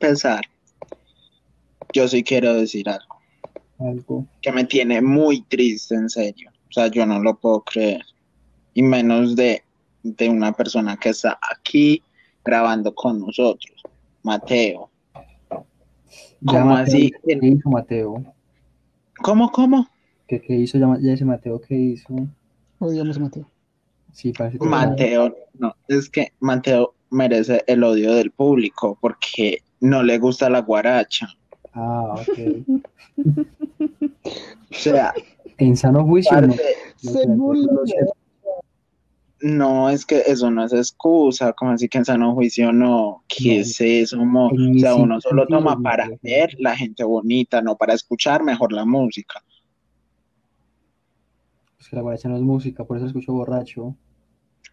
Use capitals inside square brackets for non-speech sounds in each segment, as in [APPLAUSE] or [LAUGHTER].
empezar, yo sí quiero decir algo. Algo. Que me tiene muy triste, en serio. O sea, yo no lo puedo creer. Y menos de, de una persona que está aquí grabando con nosotros, Mateo. ¿Cómo así? ¿Qué hizo Mateo? ¿Cómo, cómo? ¿Qué, qué hizo ya, ya ese Mateo? ¿Qué hizo? Odiamos a Mateo. Sí, parece que Mateo, no, es que Mateo merece el odio del público porque no le gusta la guaracha. Ah, ok. O sea, En sano juicio, no. Según siento. no, es que eso no es excusa, como así que en sano juicio no, ¿qué No. es eso? mo? O sea, uno solo toma no, para no. ver la gente bonita, no para escuchar mejor la música. Es que la guaracha no es música, por eso escucho borracho.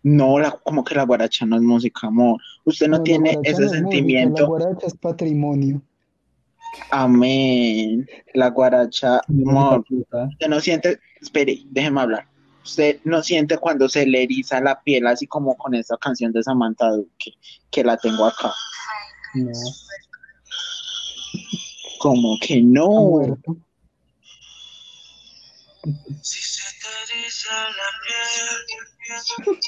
No, la, como que la guaracha no es música, amor. Usted no, tiene ese no es música, sentimiento. La guaracha es patrimonio. Amén. La guaracha, amor. Usted no siente, espere, déjeme hablar. Usted no siente cuando se le eriza la piel, así como con esta canción de Samantha Duque, que la tengo acá. No. Como que no. muerto. Si se te eriza la piel, el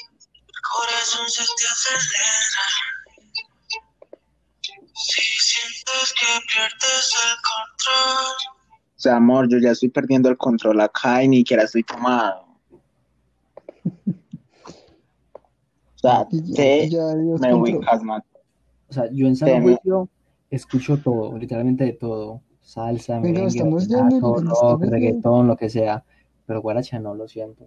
corazón se te acelera. Si sientes que pierdes el control, O sea, amor, yo ya estoy perdiendo el control acá y ni siquiera estoy tomado. O sea, ya, te ya Dios me ubicas más. O sea, yo en Temo. juicio escucho todo, literalmente de todo. Salsa, Venga, merengue, estamos ya rock, ya- reggaetón, lo que sea. Pero guaracha no, lo siento.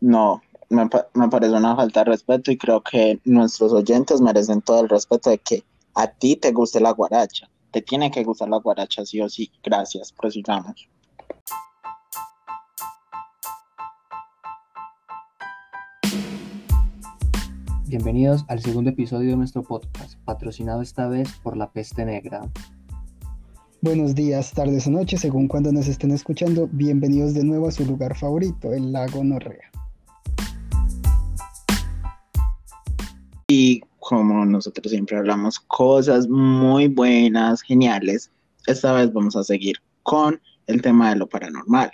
No, me, pa- me parece una falta de respeto y creo que nuestros oyentes merecen todo el respeto de que a ti te guste la guaracha. Te tiene que gustar la guaracha, sí o sí. Gracias, prosigamos. Bienvenidos al segundo episodio de nuestro podcast, patrocinado esta vez por La Peste Negra. Buenos días, tardes o noches, según cuando nos estén escuchando. Bienvenidos de nuevo a su lugar favorito, el lago Norrea. Y como nosotros siempre hablamos cosas muy buenas, geniales, esta vez vamos a seguir con el tema de lo paranormal,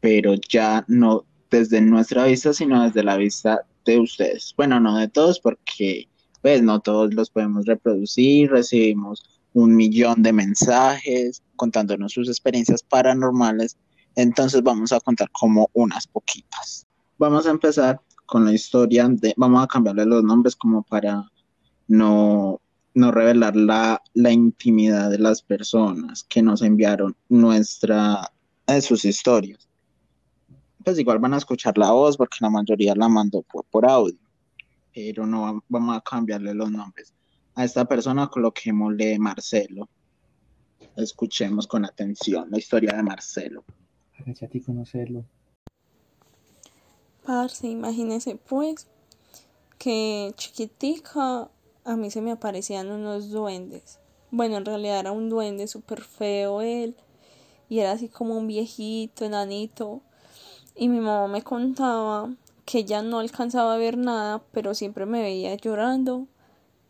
pero ya no desde nuestra vista, sino desde la vista de ustedes. Bueno, no de todos, porque pues no todos los podemos reproducir, recibimos un millón de mensajes contándonos sus experiencias paranormales, entonces vamos a contar como unas poquitas. Vamos a empezar con la historia de, vamos a cambiarle los nombres como para no, no revelar la, la intimidad de las personas que nos enviaron nuestra, sus historias. Pues igual van a escuchar la voz porque la mayoría la mandó por, audio, pero no vam- vamos a cambiarle los nombres. A esta persona coloquémosle Marcelo. Escuchemos con atención la historia de Marcelo. Agacha a ti conocerlo. Parce, imagínese pues que chiquitica a mí se me aparecían unos duendes. Bueno, en realidad era un duende súper feo él. Y era así como un viejito, enanito. Y mi mamá me contaba que ella no alcanzaba a ver nada, pero siempre me veía llorando.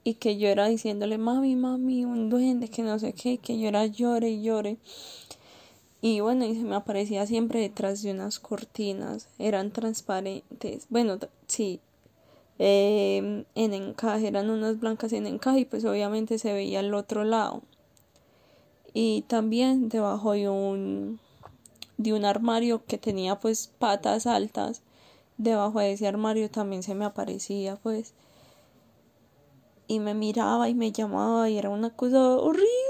Y que yo era diciéndole, mami, mami, un duende, que no sé qué, que yo era llore y llore. Y bueno, y se me aparecía siempre detrás de unas cortinas, eran transparentes, bueno, sí, eh, en encaje, eran unas blancas en encaje y pues obviamente se veía al otro lado. Y también debajo de un, de un armario que tenía pues patas altas, debajo de ese armario también se me aparecía pues. Y me miraba y me llamaba y era una cosa horrible.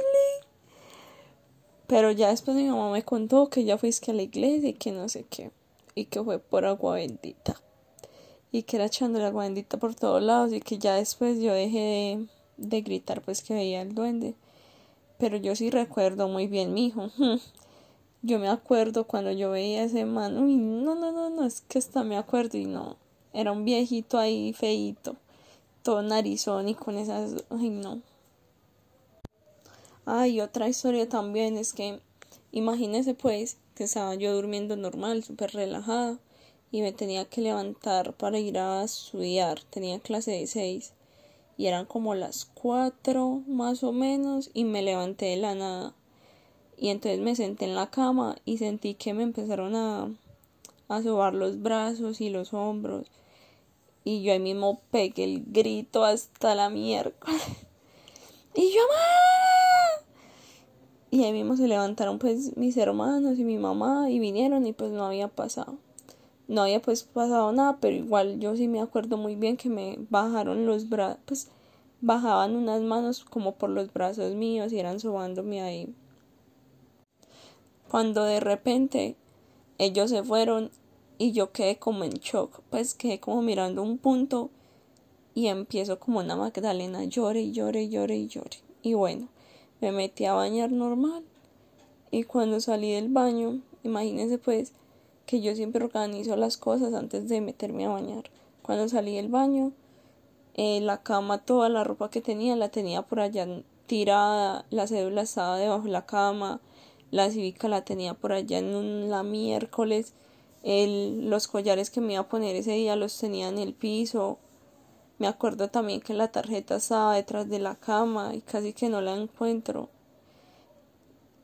Pero ya después mi mamá me contó que ya fuiste a la iglesia y que no sé qué. Y que fue por agua bendita. Y que era echándole agua bendita por todos lados. Y que ya después yo dejé de, gritar pues que veía el duende. Pero yo sí recuerdo muy bien, mi hijo. [LAUGHS] Yo me acuerdo cuando yo veía a ese man. Uy, no, no, no, no, es que hasta me acuerdo y no. Era un viejito ahí feíto. Todo narizón y con esas. Ay, no. Ay, otra historia también es que imagínese pues que estaba yo durmiendo normal, súper relajada y me tenía que levantar para ir a estudiar, tenía clase de seis y eran como las cuatro más o menos y me levanté de la nada. Y entonces me senté en la cama y sentí que me empezaron a, a sobar los brazos y los hombros. Y yo ahí mismo pegué el grito hasta la miércoles. [LAUGHS] Y yo. Y ahí mismo se levantaron pues mis hermanos y mi mamá y vinieron y pues no había pasado no había pues pasado nada, pero igual yo sí me acuerdo muy bien que me bajaron los brazos, pues bajaban unas manos como por los brazos míos y eran sobándome ahí. Cuando de repente ellos se fueron y yo quedé como en shock, pues quedé como mirando un punto y empiezo como una Magdalena, llore y llore y llore y llore. Y bueno, me metí a bañar normal y cuando salí del baño, imagínense pues, que yo siempre organizo las cosas antes de meterme a bañar. Cuando salí del baño, eh, la cama, toda la ropa que tenía, la tenía por allá tirada, la cédula estaba debajo de la cama, la cívica la tenía por allá en la miércoles, el, los collares que me iba a poner ese día los tenía en el piso. Me acuerdo también que la tarjeta estaba detrás de la cama y casi que no la encuentro.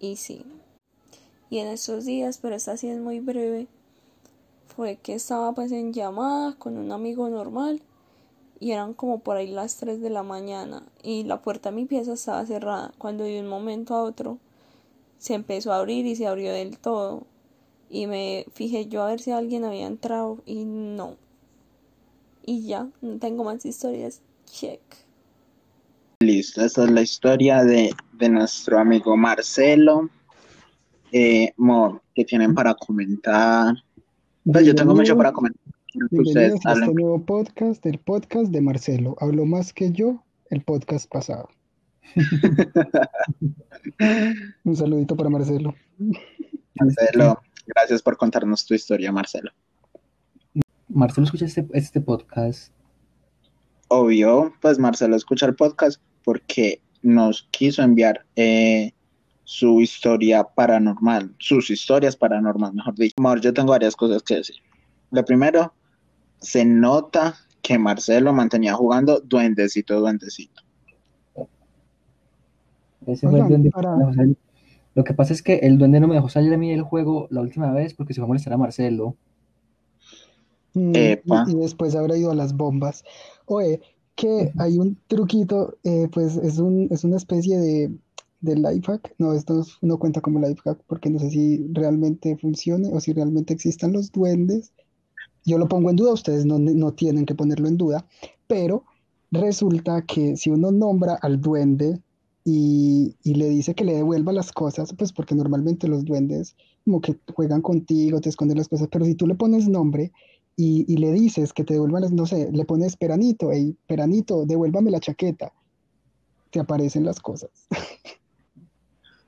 Y sí, y en esos días, pero esta sí es muy breve, fue que estaba pues en llamada con un amigo normal y eran como por ahí las 3 de la mañana y la puerta de mi pieza estaba cerrada. Cuando de un momento a otro se empezó a abrir y se abrió del todo y me fijé yo a ver si alguien había entrado y no y ya no tengo más historias check listo esta es la historia de, de nuestro amigo Marcelo eh, Mor, que tienen para comentar. Pues yo tengo mucho para comentar. Bienvenidos a este nuevo podcast, el podcast de Marcelo. Hablo más que yo, el podcast pasado. [LAUGHS] Un saludito para Marcelo. Marcelo, gracias por contarnos tu historia, Marcelo. Marcelo escucha este, este podcast. Obvio, pues Marcelo escucha el podcast porque nos quiso enviar eh, su historia paranormal, sus historias paranormales, mejor dicho. Amor, yo tengo varias cosas que decir. Lo primero, se nota que Marcelo mantenía jugando duendecito, duendecito. Ese fue el duende Lo que pasa es que el duende no me dejó salir a mí del juego la última vez porque se fue a molestar a Marcelo. Mm, y, después habrá ido a las bombas. Oye, que hay un truquito, eh, pues es, un, es una especie de del life hack. No, esto no cuenta como life hack porque no sé si realmente funcione o si realmente existan los duendes. Yo lo pongo en duda, ustedes no, tienen que ponerlo en duda, pero resulta que si uno nombra al duende y, le dice que le devuelva las cosas, pues porque normalmente los duendes como que juegan contigo, te esconden las cosas, pero si tú le pones nombre y, le dices que te devuelvan no sé, le pones Peranito, hey, Peranito, devuélvame la chaqueta, te aparecen las cosas. [LAUGHS]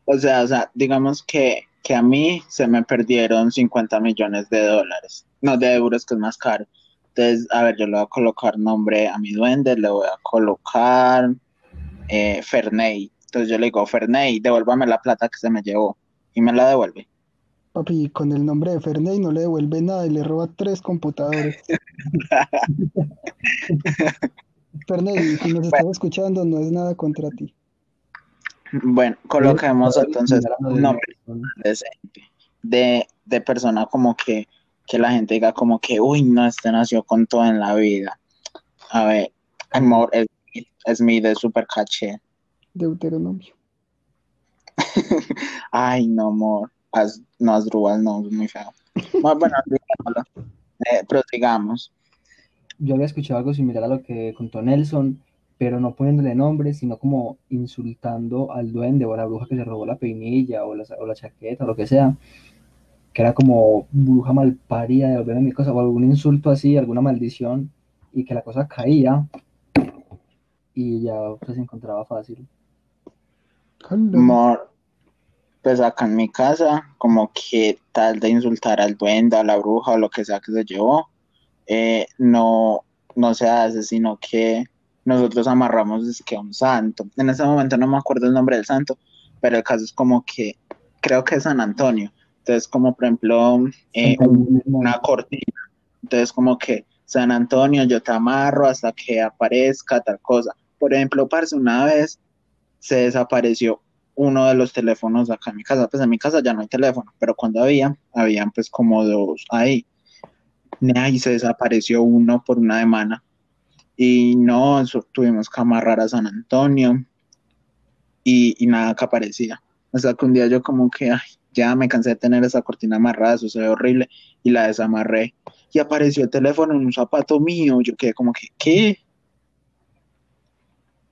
O sea, o sea, digamos que, que a mí se me perdieron 50 millones de dólares, no de euros, que es más caro. Entonces, a ver, yo le voy a colocar nombre a mi duende, le voy a colocar eh, Ferney. Entonces yo le digo, Ferney, devuélvame la plata que se me llevó. Y me la devuelve. Papi, con el nombre de Ferney no le devuelve nada y le roba tres computadores. [LAUGHS] Ferney, si nos estás escuchando, no es nada contra ti. Bueno, coloquemos entonces un nombre de, de persona como que, que la gente diga como que, uy, no, este nació con todo en la vida. A ver, amor, es, es mi de super caché. Deuteronomio. [LAUGHS] Ay, no, amor. No, Asdrúbal, no, es muy feo. Bueno, [LAUGHS] bueno eh, prosigamos. Yo había escuchado algo similar a lo que contó Nelson, pero no poniéndole nombre, sino como insultando al duende o a la bruja que se robó la peinilla o la, o la chaqueta o lo que sea, que era como bruja malparida, de mi cosa, o algún insulto así, alguna maldición, y que la cosa caía y ya se encontraba fácil. Amor, pues acá en mi casa, como que tal de insultar al duende, a la bruja o lo que sea que se llevó, eh, no, no se hace, sino que nosotros amarramos es que a un santo. En ese momento no me acuerdo el nombre del santo, pero el caso es como que creo que es San Antonio. Entonces, como por ejemplo, eh, una cortina. Entonces, como que San Antonio, yo te amarro hasta que aparezca tal cosa. por ejemplo, parce, una vez se desapareció uno de los teléfonos acá en mi casa. Pues en mi casa ya no hay teléfono, pero cuando había, habían pues como dos ahí. Y se desapareció uno por una semana. Y no, tuvimos que amarrar a San Antonio y, y nada que aparecía. Sea que un día yo como que, ay, ya me cansé de tener esa cortina amarrada, eso se ve horrible, y la desamarré. Y apareció el teléfono en un zapato mío, yo quedé como que, ¿qué?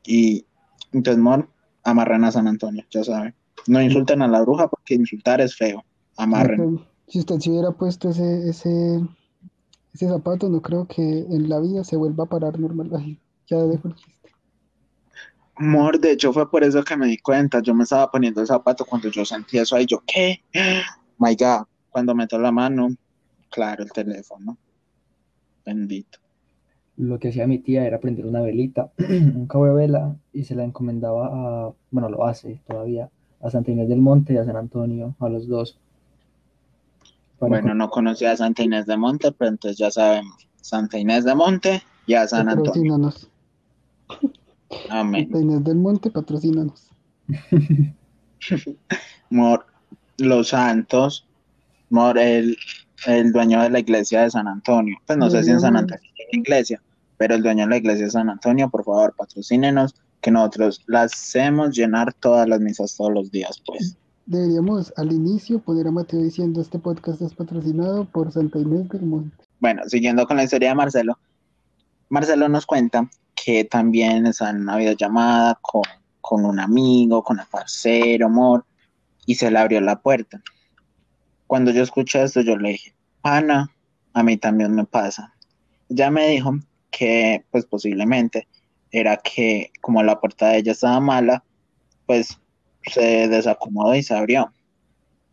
Y entonces, mor, amarran a San Antonio, ya saben. No insulten a la bruja porque insultar es feo. Amarren. Si usted se hubiera puesto ese, ese, ese zapato, no creo que en la vida se vuelva a parar normal. [LAUGHS] Ya dejo el chiste. Mor, de hecho fue por eso que me di cuenta. Yo me estaba poniendo el zapato cuando yo sentí eso ahí. Yo, ¿qué? [GASPS] My God. Cuando meto la mano, claro, el teléfono. Bendito lo que hacía mi tía era prender una velita, [CLEARS THROAT] un cabo de vela, y se la encomendaba a, bueno, lo hace todavía, a Santa Inés del Monte y a San Antonio, a los dos. bueno, no conocía a Santa Inés del Monte, pero entonces ya sabemos, Santa Inés del Monte y a San Antonio. Amén. Santa Inés del Monte, patrocínanos. [LAUGHS] Mor, los santos, Mor, el, el dueño de la iglesia de San Antonio, pues no sé si en San Antonio iglesia, pero el dueño de la iglesia de San Antonio, por favor, patrocínenos, que nosotros la hacemos llenar todas las misas todos los días, pues. Deberíamos al inicio poner a Mateo diciendo este podcast es patrocinado por Santa Inés del Monte. Bueno, siguiendo con la historia de Marcelo, Marcelo nos cuenta que también está en una videollamada con, con un amigo, con el parcero, amor, y se le abrió la puerta. Cuando yo escuché esto, yo le dije, Ana, a mí también me pasa. Ya me dijo que pues posiblemente era que como la puerta de ella estaba mala, pues se desacomodó y se abrió.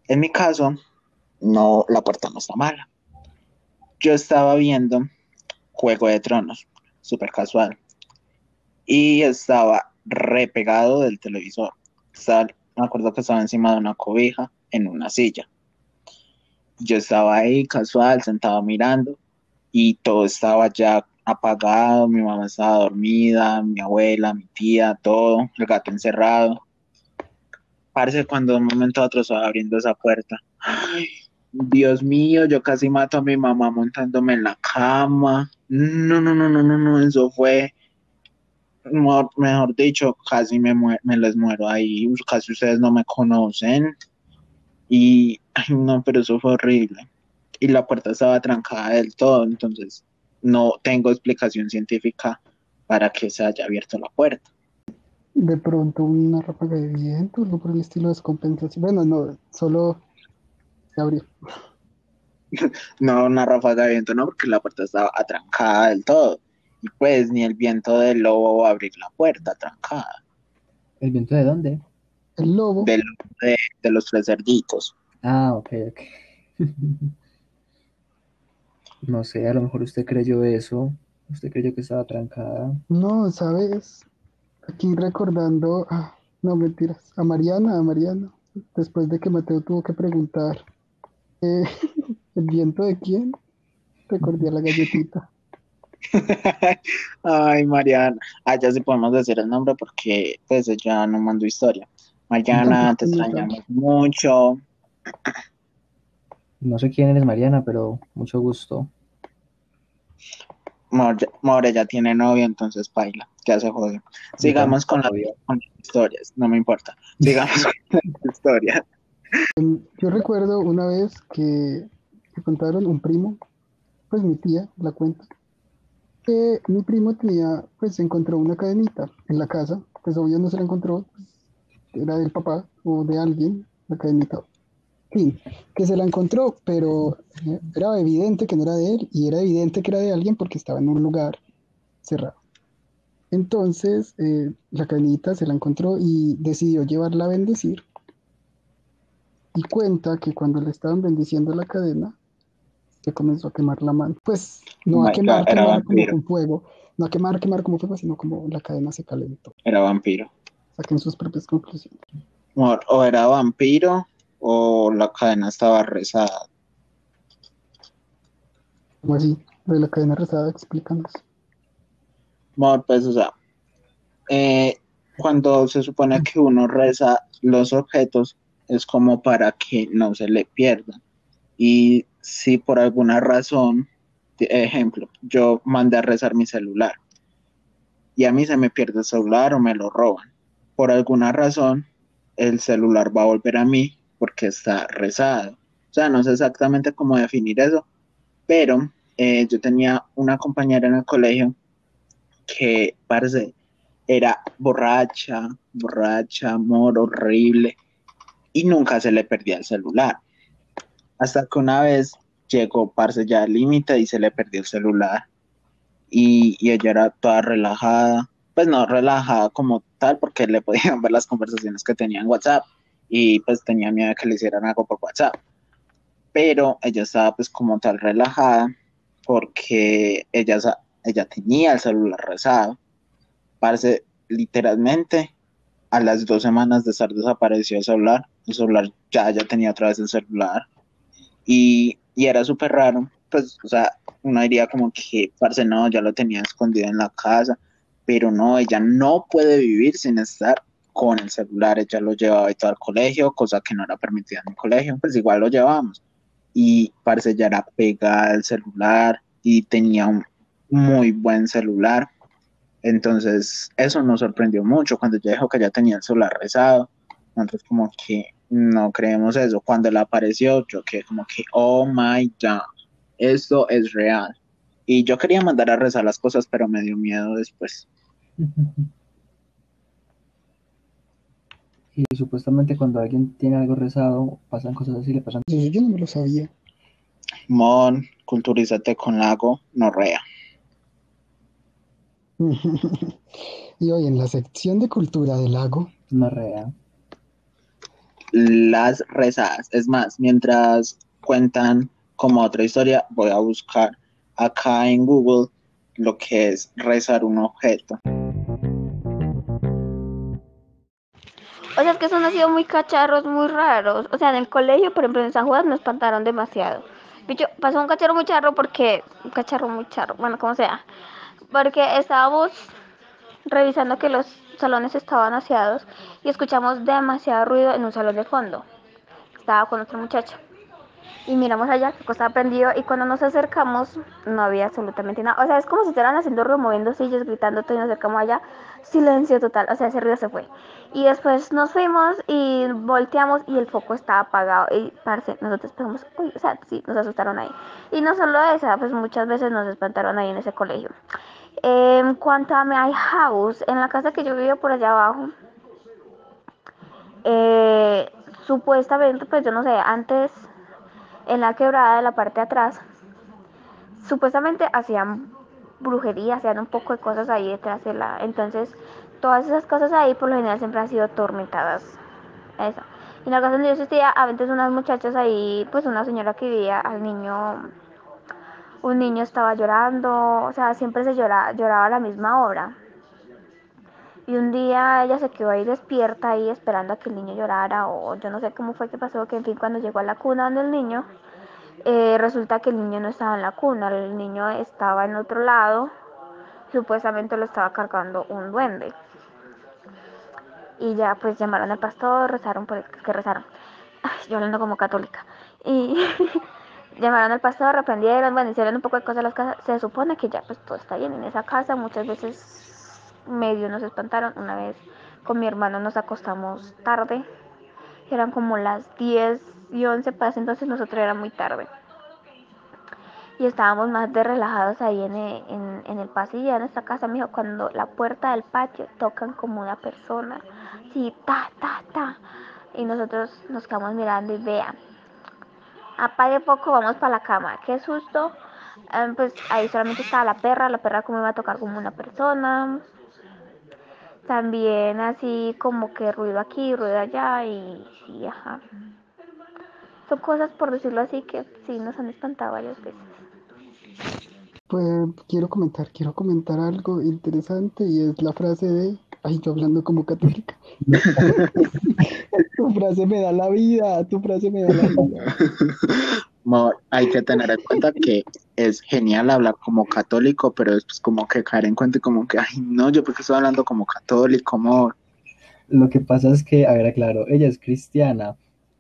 En mi caso, no, la puerta no está mala. Yo estaba viendo Juego de Tronos, súper casual, y estaba repegado del televisor. me acuerdo que estaba encima de una cobija en una silla. Yo estaba ahí casual, sentado mirando, y todo estaba ya apagado, mi mamá estaba dormida, mi abuela, mi tía, todo, el gato encerrado. Parece cuando de un momento a otro estaba abriendo esa puerta. Ay, Dios mío, yo casi mato a mi mamá montándome en la cama. No, no, no, no, no, no, eso fue, mejor, dicho, casi me, me les muero ahí, casi ustedes no me conocen. Y, ay, no, pero eso fue horrible. Y la puerta estaba trancada del todo, entonces no tengo explicación científica para que se haya abierto la puerta. De pronto una ráfaga de viento, no por el estilo de descompensación. Bueno, no, solo se abrió. [LAUGHS] no, una ráfaga de viento, no, porque la puerta estaba atrancada del todo. Y pues ni el viento del lobo va a abrir la puerta trancada. ¿El viento de dónde? El lobo. De, de los tres cerditos. Ah, ok, ok. [LAUGHS] No sé, a lo mejor usted creyó eso, usted creyó que estaba trancada. No, sabes, aquí recordando, ah, no mentiras, a Mariana, a Mariana, después de que Mateo tuvo que preguntar, eh, [LAUGHS] ¿el viento de quién? Recordé a la galletita. [LAUGHS] Ay, Mariana. Ah, ya sí podemos decir el nombre porque pues ella no mandó historia. Mariana, te extrañamos mucho. No sé quién eres, Mariana, pero mucho gusto. More ya tiene novio, entonces baila, ya se jode. Sigamos con, las historias, no me importa. Sigamos [LAUGHS] con las historias. Yo recuerdo una vez que me contaron un primo, pues mi tía la cuenta, que mi primo tenía, pues encontró una cadenita en la casa, pues obvio no se la encontró, pues, era del papá o de alguien, la cadenita Sí, que se la encontró, pero era evidente que no era de él y era evidente que era de alguien porque estaba en un lugar cerrado. Entonces, eh, la cadenita se la encontró y decidió llevarla a bendecir. Y cuenta que cuando le estaban bendiciendo la cadena, se comenzó a quemar la mano. Pues no a quemar, quemar como con fuego, no a quemar, quemar como fuego, sino como la cadena se calentó. Era vampiro. Saquen sus propias conclusiones. O era vampiro o la cadena estaba rezada. ¿Cómo así? De la cadena rezada, explícanos. Bueno, pues, o sea, eh, cuando se supone que uno reza los objetos, es como para que no se le pierdan. Y si por alguna razón, ejemplo, yo mandé a rezar mi celular y a mí se me pierde el celular o me lo roban, por alguna razón, el celular va a volver a mí porque está rezado. O sea, no sé exactamente cómo definir eso, pero eh, yo tenía una compañera en el colegio que parece era borracha, borracha, amor horrible, y nunca se le perdía el celular. Hasta que una vez llegó, parce, ya al límite y se le perdió el celular. Y, y, ella era toda relajada, pues no relajada como tal, porque le podían ver las conversaciones que tenía en WhatsApp y pues tenía miedo de que le hicieran algo por WhatsApp. Pero ella estaba pues como tal relajada porque ella, ella tenía el celular rezado. Parece literalmente a las dos semanas de estar desaparecido el celular, el celular ya, ya tenía otra vez el celular. Y, y era súper raro, pues, o sea, uno diría como que, parce, no, ya lo tenía escondido en la casa, pero no, ella no puede vivir sin estar con el celular, ella lo llevaba todo al colegio, cosa que no era permitida en el colegio, pues igual lo llevábamos. Y parece ya era pegada al celular y tenía un muy buen celular. Entonces, eso nos sorprendió mucho cuando ella dijo que ya tenía el celular rezado. Nosotros como que no creemos eso. Cuando le apareció, yo que como que, oh my god, esto es real. Y yo quería mandar a rezar las cosas, pero me dio miedo después. Y supuestamente cuando alguien tiene algo rezado, pasan cosas así, le pasan Yo no me lo sabía. Mon, culturízate con lago, no rea. [LAUGHS] y hoy en la sección de cultura del lago. No rea. Las rezadas. Es más, mientras cuentan como otra historia, voy a buscar acá en Google lo que es rezar un objeto. O sea, es que son han muy cacharros, muy raros. O sea, en el colegio, por ejemplo, en San Juan, nos espantaron demasiado. Bicho, pasó un cacharro muy charro porque... Un cacharro muy charro, bueno, como sea. Porque estábamos revisando que los salones estaban aseados y escuchamos demasiado ruido en un salón de fondo. Estaba con otro muchacho y miramos allá qué cosa aprendido y cuando nos acercamos no había absolutamente nada. O sea, es como si estuvieran haciendo ruido, moviendo sillas, gritando todo y nos acercamos allá. Silencio total, o sea, ese ruido se fue. Y después nos fuimos y volteamos y el foco estaba apagado. Y parce, nosotros pensamos, uy, o sea, sí, nos asustaron ahí. Y no solo esa, pues muchas veces nos espantaron ahí en ese colegio. En cuanto a my house, en la casa que yo vivía por allá abajo, eh, supuestamente, pues yo no sé, antes en la quebrada de la parte de atrás, supuestamente hacían brujería, hacían un poco de cosas ahí detrás de la... Entonces, todas esas cosas ahí por lo general siempre han sido tormentadas. Eso. En la casa donde yo existía, a veces unas muchachas ahí, pues una señora que vivía al niño, un niño estaba llorando, o sea, siempre se lloraba, la misma hora. Y un día ella se quedó ahí despierta ahí esperando a que el niño llorara o yo no sé cómo fue que pasó, que en fin cuando llegó a la cuna donde el niño, eh, resulta que el niño no estaba en la cuna, el niño estaba en otro lado, supuestamente lo estaba cargando un duende. Y ya pues llamaron al pastor, rezaron por el que rezaron. yo hablando como católica. Y [LAUGHS] llamaron al pastor, reprendieron, bueno, hicieron un poco de cosas las casas. Se supone que ya pues todo está bien en esa casa, muchas veces medio nos espantaron. Una vez con mi hermano nos acostamos tarde, eran como las 10 y 11 para entonces nosotros era muy tarde. Y estábamos más de relajados ahí en el, en, el pasillo de nuestra casa, mijo, cuando la puerta del patio tocan como una persona, así, ta, ta, ta. Y nosotros nos quedamos mirando y vean. Apague poco, vamos para la cama. Qué susto. Em, pues ahí solamente estaba la perra, la perra como iba a tocar como una persona también así como que ruido aquí, ruido allá y, y ajá. Son cosas, por decirlo así, que sí nos han espantado varias veces. Pues quiero comentar, quiero comentar algo interesante y es la frase de, ay, yo hablando como católica. [LAUGHS] tu frase me da la vida, tu frase me da la vida. [LAUGHS] hay que tener en cuenta que es genial hablar como católico, pero después como que caer en cuenta como que, ay, no, yo porque estoy hablando como católico, amor. Lo que pasa es que, a ver, claro, ella es cristiana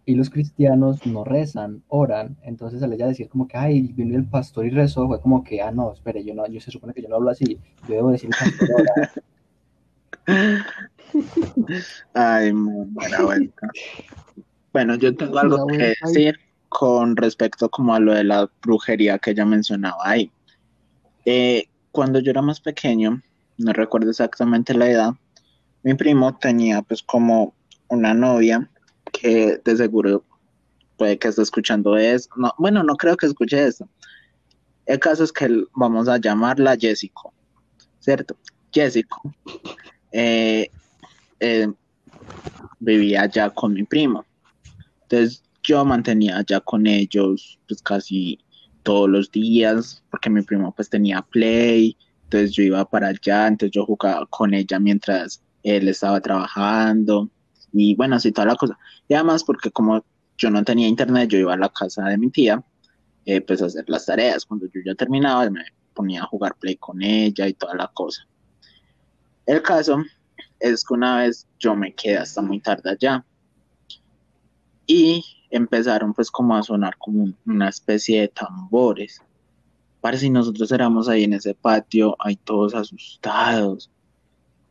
y los cristianos no rezan, oran, entonces al ella decir como que, ay, vino el pastor y rezó, fue como que, ah, no, espere, yo no, yo se supone que yo no hablo así, yo debo decir pastor ora. [LAUGHS] ay, buena vuelta. Bueno, yo tengo algo que decir con respecto como a lo de la brujería que ella mencionaba ahí. Eh, cuando yo era más pequeño, no recuerdo exactamente la edad, mi primo tenía pues como una novia que de seguro puede que esté escuchando eso. No, bueno, no creo que escuche eso. El caso es que vamos a llamarla Jessica, ¿cierto? Jessica eh, eh, vivía ya con mi primo. Entonces yo mantenía ya con ellos pues casi todos los días porque mi primo pues tenía play, entonces yo iba para allá, entonces yo jugaba con ella mientras él estaba trabajando y bueno, así toda la cosa. Y además porque como yo no tenía internet, yo iba a la casa de mi tía, eh, pues a hacer las tareas. Cuando yo ya terminaba, me ponía a jugar play con ella y toda la cosa. El caso es que una vez yo me quedé hasta muy tarde allá y empezaron pues como a sonar como una especie de tambores. Parece si nosotros éramos ahí en ese patio, ahí todos asustados.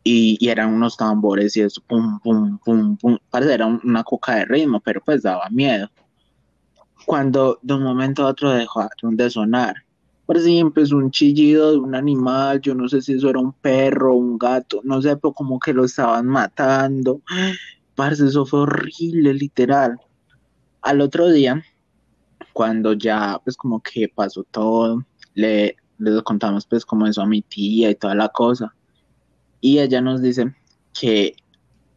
Y, eran unos tambores y eso, pum, pum, pum, pum. Parece era una coca de ritmo, pero pues daba miedo. Cuando de un momento a otro dejaron de sonar, parece que empezó un chillido de un animal, yo no sé si eso era un perro, un gato, no sé, pero como que lo estaban matando. Parece, eso fue horrible, literal. Al otro día, cuando ya pues como que pasó todo, le, le contamos pues como eso a mi tía y toda la cosa. Y ella nos dice que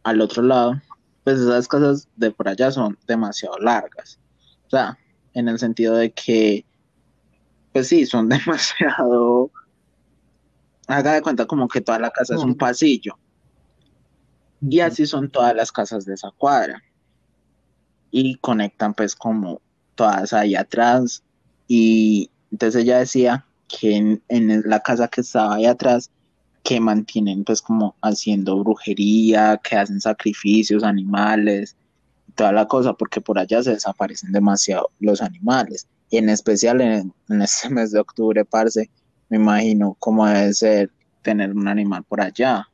al otro lado, pues esas casas de por allá son demasiado largas. O sea, en el sentido de que, pues sí, son [LAUGHS] demasiado... Haga de cuenta como que toda la casa es un pasillo. Y así son todas las casas de esa cuadra y conectan pues como todas ahí atrás y entonces ella decía que en, la casa que estaba ahí atrás que mantienen pues como haciendo brujería, que hacen sacrificios, animales, toda la cosa, porque por allá se desaparecen demasiado los animales. Y en especial en, en este [LAUGHS] mes de octubre, parce, me imagino cómo debe ser tener un animal por allá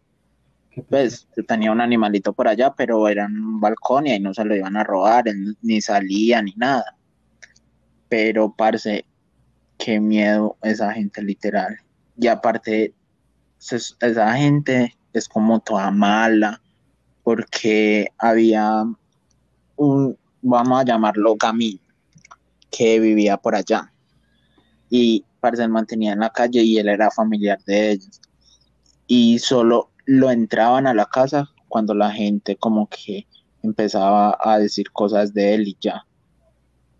pues tenía un animalito por allá, pero era un balcón y ahí no se lo iban a robar, ni salía ni nada. Pero, parce, qué miedo esa gente literal. Y aparte, esa gente es como toda mala, porque había un, vamos a llamarlo Gamín, que vivía por allá. Y, parce, mantenía en la calle y él era familiar de ellos. Y solo lo entraban a la casa cuando la gente como que empezaba a decir cosas de él y ya.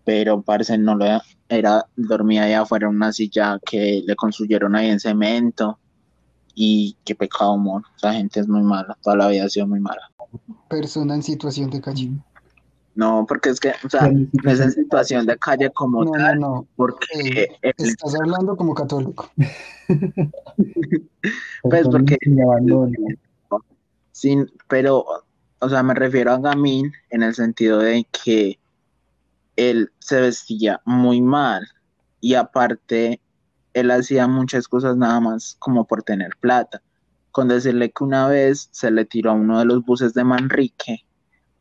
Pero parece no lo era, dormía allá afuera en una silla que le construyeron ahí en cemento. Y qué pecado, amor. Esa gente es muy mala, toda la vida ha sido muy mala. Persona en situación de calle. No, porque es que, o sea, no es en situación de calle como no, tal, no, no. porque... Eh, estás hablando como católico. [LAUGHS] [LAUGHS] pues porque... Sin, pero, o sea, me refiero a Gamín en el sentido de que él se vestía muy mal y aparte él hacía muchas cosas nada más como por tener plata. Con decirle que una vez se le tiró a uno de los buses de Manrique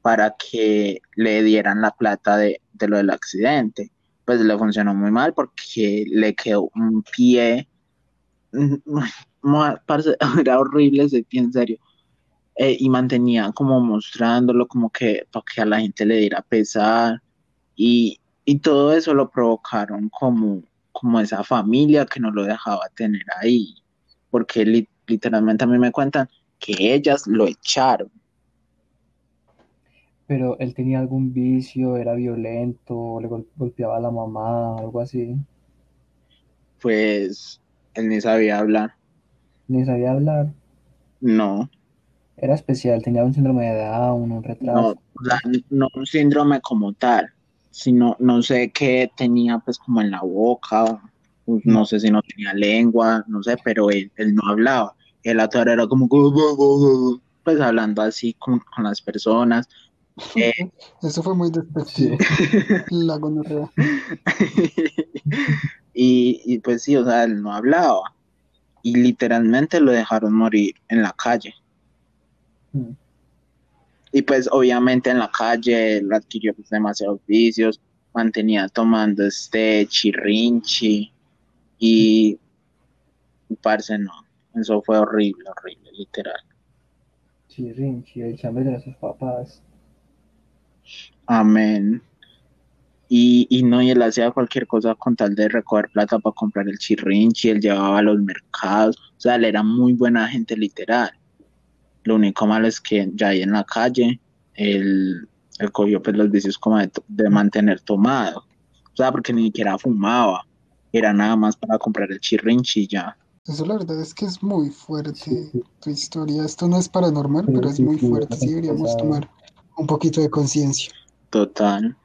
para que le dieran la plata de, lo del accidente. Pues le funcionó muy mal porque le quedó un pie, [LAUGHS] [LAUGHS] era horrible ese pie en serio. Eh, y mantenía como mostrándolo como que para que a la gente le diera pesar y, todo eso lo provocaron como, como esa familia que no lo dejaba tener ahí, porque literalmente a mí me cuentan que ellas lo echaron pero él tenía algún vicio, era violento, le golpeaba a la mamá, algo así. Pues él ni sabía hablar. ¿Ni sabía hablar? No. Era especial, tenía un síndrome de Down, un retraso. No, no un síndrome como tal, sino no sé qué tenía pues como en la boca no sé si no tenía lengua, no sé, pero él, él no hablaba. El actor era como, pues hablando así con, con las personas. Eh, [LAUGHS] Eso fue muy despectivo. [LAUGHS] La gonorrea. [LAUGHS] y, y pues sí, o sea, él no hablaba. Y literalmente lo dejaron morir en la calle. Mm. Y pues obviamente en la calle él adquirió pues, demasiados vicios, mantenía tomando este chirrinchi y parce no, eso fue horrible, horrible, literal. Chirrinchi, el chambre de sus papás. Amén. Y, y no, y él hacía cualquier cosa con tal de recoger plata para comprar el chirrinchi, él llevaba a los mercados, o sea, él era muy buena gente literal. Lo único malo es que ya ahí en la calle, él, él cogió pues los vicios como de, mantener tomado, o sea, porque ni siquiera fumaba, era nada más para comprar el chirrinchi ya. Eso la verdad es que es muy fuerte tu historia. Esto no es paranormal, pero es muy fuerte. Sí deberíamos tomar un poquito de conciencia. Total.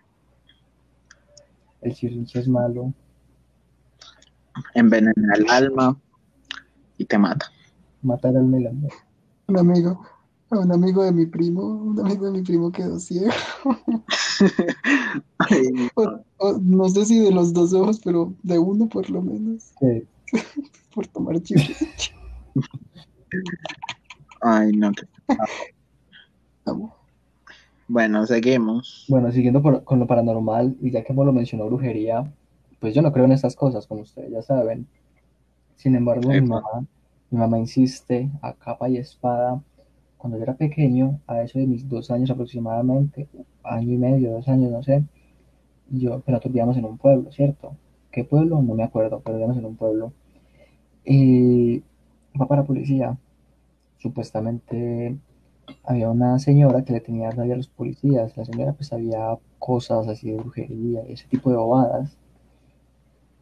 El chirrinchi es malo. Envenena el alma y te mata. Matar al melano. Un amigo, un amigo de mi primo, un amigo de mi primo quedó ciego. [LAUGHS] Ay, O- o no sé si de los dos ojos, pero de uno por lo menos, Sí. [LAUGHS] por tomar chirrinchi. ay, no. qué- Amo. Bueno, seguimos. Bueno, siguiendo por- con lo paranormal, y ya que lo mencionó brujería, pues yo no creo en estas cosas, como ustedes ya saben. Sin embargo, mi mamá, mi mamá insiste a capa y espada. Cuando yo era pequeño, a eso de mis dos años aproximadamente, año y medio, dos años, no sé, yo, pero nosotros vivíamos en un pueblo, ¿cierto? ¿Qué pueblo? No me acuerdo, pero vivíamos en un pueblo. Y va para policía. Supuestamente había una señora que le tenía rabia a los policías. La señora pues sabía cosas así de brujería y ese tipo de bobadas.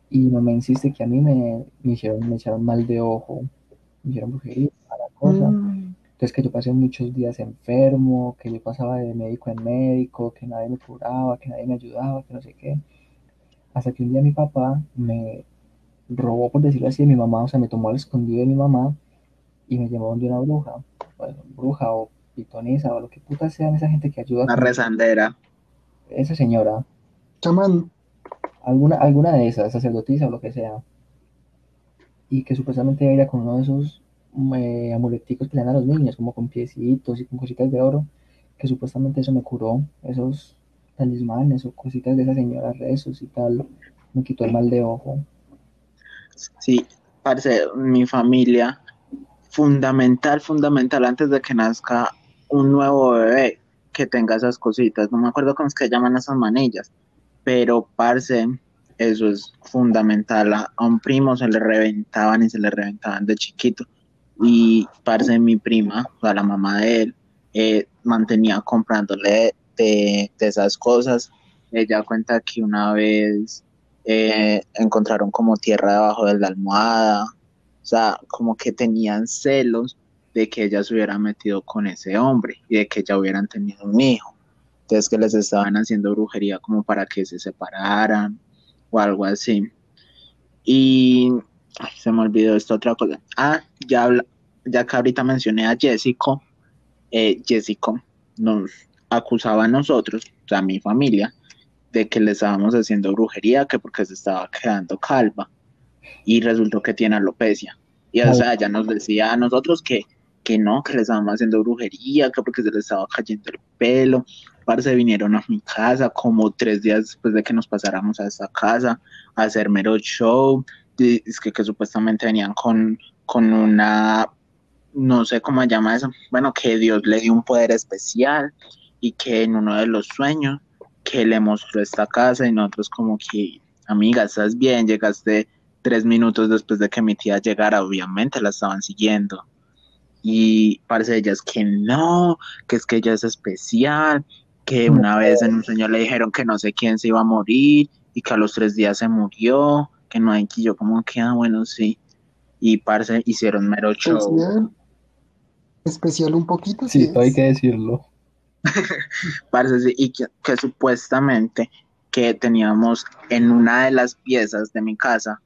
Y no me insiste que a mí me, me hicieron, me echaron mal de ojo, me hicieron brujería, mala cosa. Mm, Entonces que yo pasé muchos días enfermo, que yo pasaba de médico en médico, que nadie me curaba, que nadie me ayudaba, que no sé qué. Hasta que un día mi papá me robó, por decirlo así, de mi mamá, o sea, me tomó al escondido de mi mamá y me llevó donde una bruja, bueno, bruja o pitonisa o lo que puta sean esa gente que ayuda. Con- rezandera. Esa señora, chamán. alguna, alguna de esas, sacerdotisa o lo que sea, y que supuestamente era con uno de esos eh, amuleticos que le dan a los niños, como con piecitos y con cositas de oro, que supuestamente eso me curó, esos talismanes o cositas de esa señora, rezos y tal, me quitó el mal de ojo. Sí, parce, mi familia, fundamental, fundamental, antes de que nazca un nuevo bebé, que tenga esas cositas. No me acuerdo cómo es que llaman esas manillas, pero parce, eso es fundamental. A, un primo se le reventaban y se le reventaban de chiquito. Y parce, mi prima, o sea, la mamá de él, eh, mantenía comprándole de, de esas cosas. Ella cuenta que una vez eh, encontraron como tierra debajo de la almohada, o sea, como que tenían celos de que ella se hubiera metido con ese hombre y de que ya hubieran tenido un hijo. Entonces que les estaban haciendo brujería como para que se separaran o algo así. Y se me olvidó esta otra cosa. Ah, ya, habla- ya que ahorita mencioné a Jessico, eh, Jessico nos acusaba a nosotros, o sea, a mi familia, de que le estábamos haciendo brujería, que porque se estaba quedando calva. Y resultó que tiene alopecia. Y o sea, ella nos decía a nosotros que, que no, que le estábamos haciendo brujería, que porque se le estaba cayendo el pelo. Parce, vinieron a mi casa como tres días después de que nos pasáramos a esta casa a hacer mero show. Y Es que, que supuestamente venían con, con una, no sé cómo se llama eso, bueno, que Dios le dio un poder especial y que en uno de los sueños que le mostró esta casa y nosotros como que, amiga, estás bien, llegaste tres minutos después de que mi tía llegara, obviamente la estaban siguiendo. Y parece ellas que no, que es que ella es especial, que una vez en un sueño le dijeron que no sé quién se iba a morir y que a los tres días se murió, que no hay que yo como que, ah, bueno, sí. Y parce, hicieron mero show. Especial. Especial un poquito, Sí, sí. hay que decirlo. [LAUGHS] Parce, sí, y que, que supuestamente que teníamos en una de las piezas de mi casa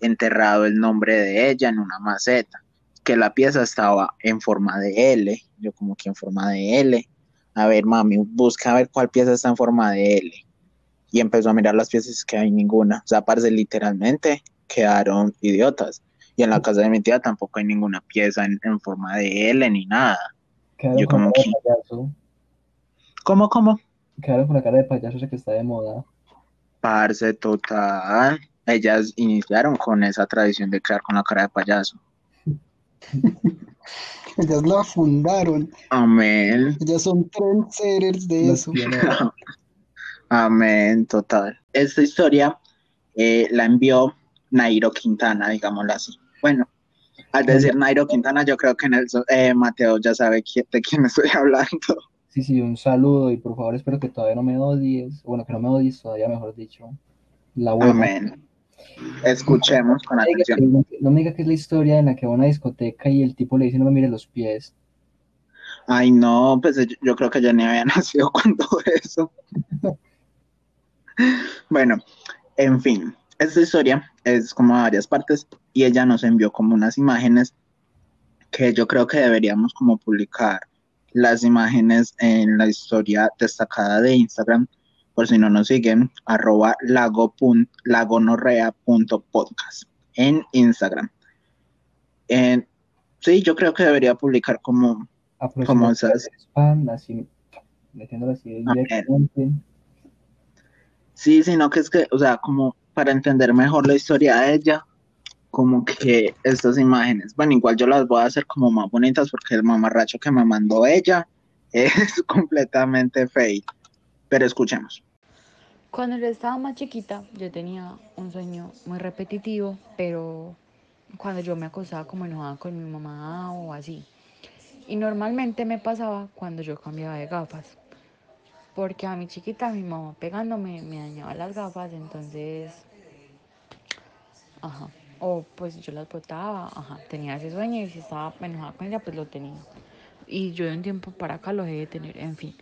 enterrado el nombre de ella en una maceta, que la pieza estaba en forma de L, yo como que en forma de L. A ver, mami, busca a ver cuál pieza está en forma de L. Y empezó a mirar las piezas que hay ninguna. O sea, parece literalmente quedaron idiotas. Y en la casa de mi tía tampoco hay ninguna pieza en, forma de L ni nada. Yo como que... ¿Cómo, cómo? Quedaron con la cara de payaso ese que está de moda. Parce, total. Ellas iniciaron con esa tradición de crear con la cara de payaso. [LAUGHS] Ellas la fundaron. Amén. Ellas son trendsetters de eso. [LAUGHS] Amén, total. Esta historia eh, la envió Nairo Quintana, digámoslo así. Bueno, al decir Nairo Quintana, yo creo que Nelson, eh, Mateo ya sabe de quién estoy [LAUGHS] hablando. Sí, sí, un saludo y por favor espero que todavía no me odies, bueno, que no me odies todavía, mejor dicho. La buena. Amén. Escuchemos con atención. no me diga que es la historia en la que va a una discoteca y el tipo le dice no me mire los pies. Ay, no, pues yo creo que ya ni había [LAUGHS] nacido cuando eso. bueno, en fin, esta historia es como a varias partes y ella nos envió como unas imágenes que yo creo que deberíamos como publicar las imágenes en la historia destacada de Instagram, por si no nos siguen, arroba lagonorrea.podcast en Instagram. sí, yo creo que debería publicar como, como esas... así, así Sí, sino que es que, o sea, como para entender mejor la historia de ella, como que estas imágenes, bueno, igual yo las voy a hacer como más bonitas porque el mamarracho que me mandó ella [LAUGHS] es completamente fake. Pero escuchemos. Cuando yo estaba más chiquita, yo tenía un sueño muy repetitivo, pero cuando yo me acostaba como enojada con mi mamá o así. Y normalmente me pasaba cuando yo cambiaba de gafas. Porque a mi chiquita, mi mamá pegándome, me dañaba las gafas, entonces Ajá. O pues yo las botaba, ajá, tenía ese sueño y si estaba enojada con ella, pues lo tenía. Y yo de un tiempo para acá lo dejé de tener, en fin.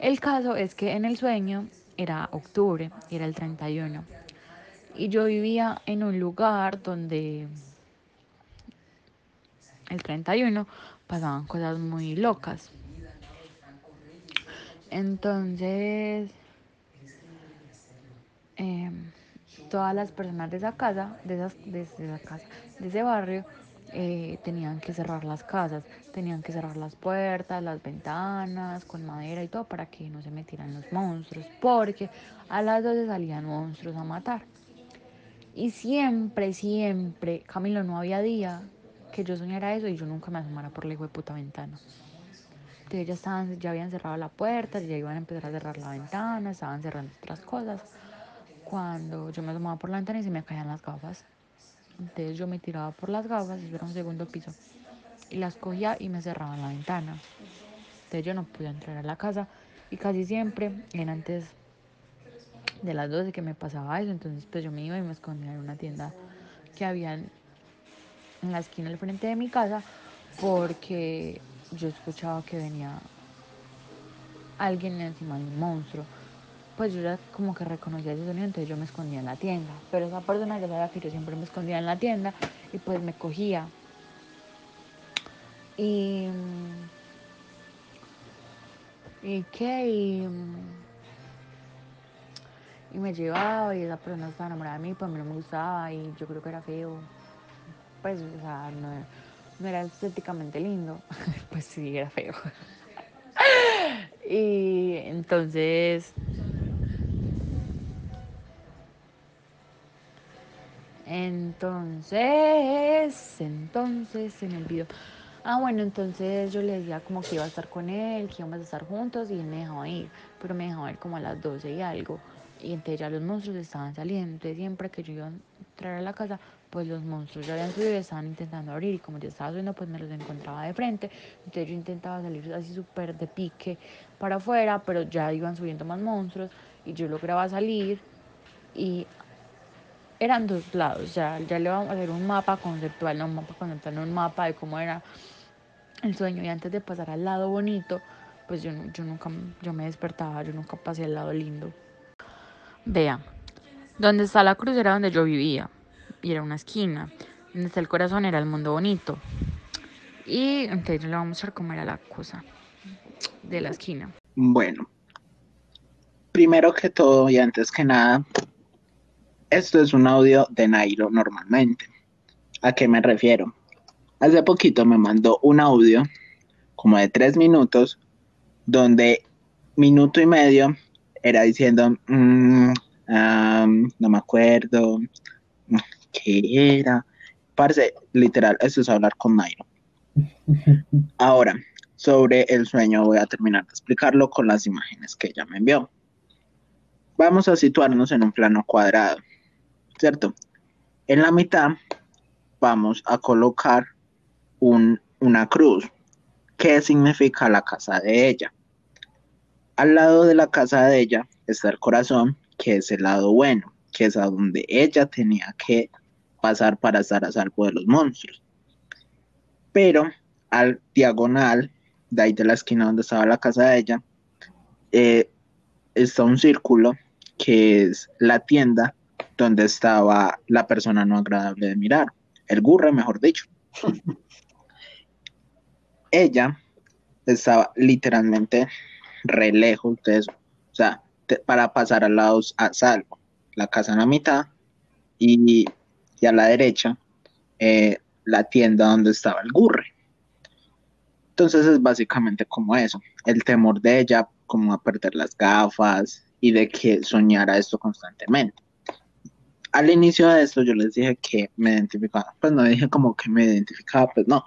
El caso es que en el sueño era octubre, era el 31. Y yo vivía en un lugar donde el 31 pasaban cosas muy locas. Entonces, eh, todas las personas de esa casa, de, esas, de, esa casa, de ese barrio, eh, tenían que cerrar las casas, tenían que cerrar las puertas, las ventanas, con madera y todo para que no se metieran los monstruos, porque a las 12 salían monstruos a matar. Y siempre, siempre, Camilo, no había día que yo soñara eso y yo nunca me asomara por la hijo de puta ventana. Entonces ya, estaban, ya habían cerrado la puerta, ya iban a empezar a cerrar la ventana, estaban cerrando otras cosas cuando yo me asomaba por la ventana y se me caían las gafas. Entonces yo me tiraba por las gafas, y era un segundo piso, y las cogía y me cerraba la ventana. Entonces yo no podía entrar a la casa y casi siempre era antes de las 12 que me pasaba eso, entonces pues yo me iba y me escondía en una tienda que había en la esquina al frente de mi casa porque yo escuchaba que venía alguien encima de un monstruo pues yo ya como que reconocía ese sonido, entonces yo me escondía en la tienda. Pero esa persona ya sabía que yo siempre me escondía en la tienda y pues me cogía. Y. ¿Y qué? Y, y me llevaba y esa persona estaba enamorada de mí, pues a mí no me gustaba y yo creo que era feo. Pues, o sea, no, no era estéticamente lindo, [LAUGHS] pues sí, era feo. [LAUGHS] y entonces Entonces, entonces se me olvidó. Ah, bueno, entonces yo le decía como que iba a estar con él, que íbamos a estar juntos y él me dejaba ir, pero me dejaba ir como a las 12 y algo. Y entonces ya los monstruos estaban saliendo, entonces siempre que yo iba a entrar a la casa, pues los monstruos ya habían subido y estaban intentando abrir y como yo estaba subiendo, pues me los encontraba de frente. Entonces yo intentaba salir así súper de pique para afuera, pero ya iban subiendo más monstruos y yo lograba salir y eran dos lados, ya, ya le vamos a hacer un mapa conceptual, no un mapa conceptual, no un mapa de cómo era el sueño. Y antes de pasar al lado bonito, pues yo, yo nunca, yo me despertaba, yo nunca pasé al lado lindo. Vean, donde está la cruz era donde yo vivía. y era una esquina. Donde está el corazón era el mundo bonito. Y entonces le vamos a mostrar cómo era la cosa de la esquina. Bueno, primero que todo y antes que nada, esto es un audio de Nairo normalmente. ¿A qué me refiero? Hace poquito me mandó un audio como de tres minutos donde minuto y medio era diciendo, mm, no me acuerdo, ¿qué era? Parece, literal, eso es hablar con Nairo. [LAUGHS] Ahora, sobre el sueño voy a terminar de explicarlo con las imágenes que ella me envió. Vamos a situarnos en un plano cuadrado, ¿cierto? En la mitad vamos a colocar una cruz. ¿Qué significa la casa de ella? Al lado de la casa de ella está el corazón, que es el lado bueno, que es a donde ella tenía que pasar para estar a salvo de los monstruos. Pero al diagonal, de ahí de la esquina donde estaba la casa de ella, eh, está un círculo que es la tienda donde estaba la persona no agradable de mirar, el gurre, mejor dicho. [LAUGHS] ella estaba literalmente re lejos de eso, o sea, para pasar al lado a salvo, la casa en la mitad y, a la derecha eh, la tienda donde estaba el gurre. Entonces es básicamente como eso, el temor de ella como a perder las gafas y de que soñara esto constantemente. Al inicio de esto yo les dije que me identificaba, pues no dije como que me identificaba, pues no,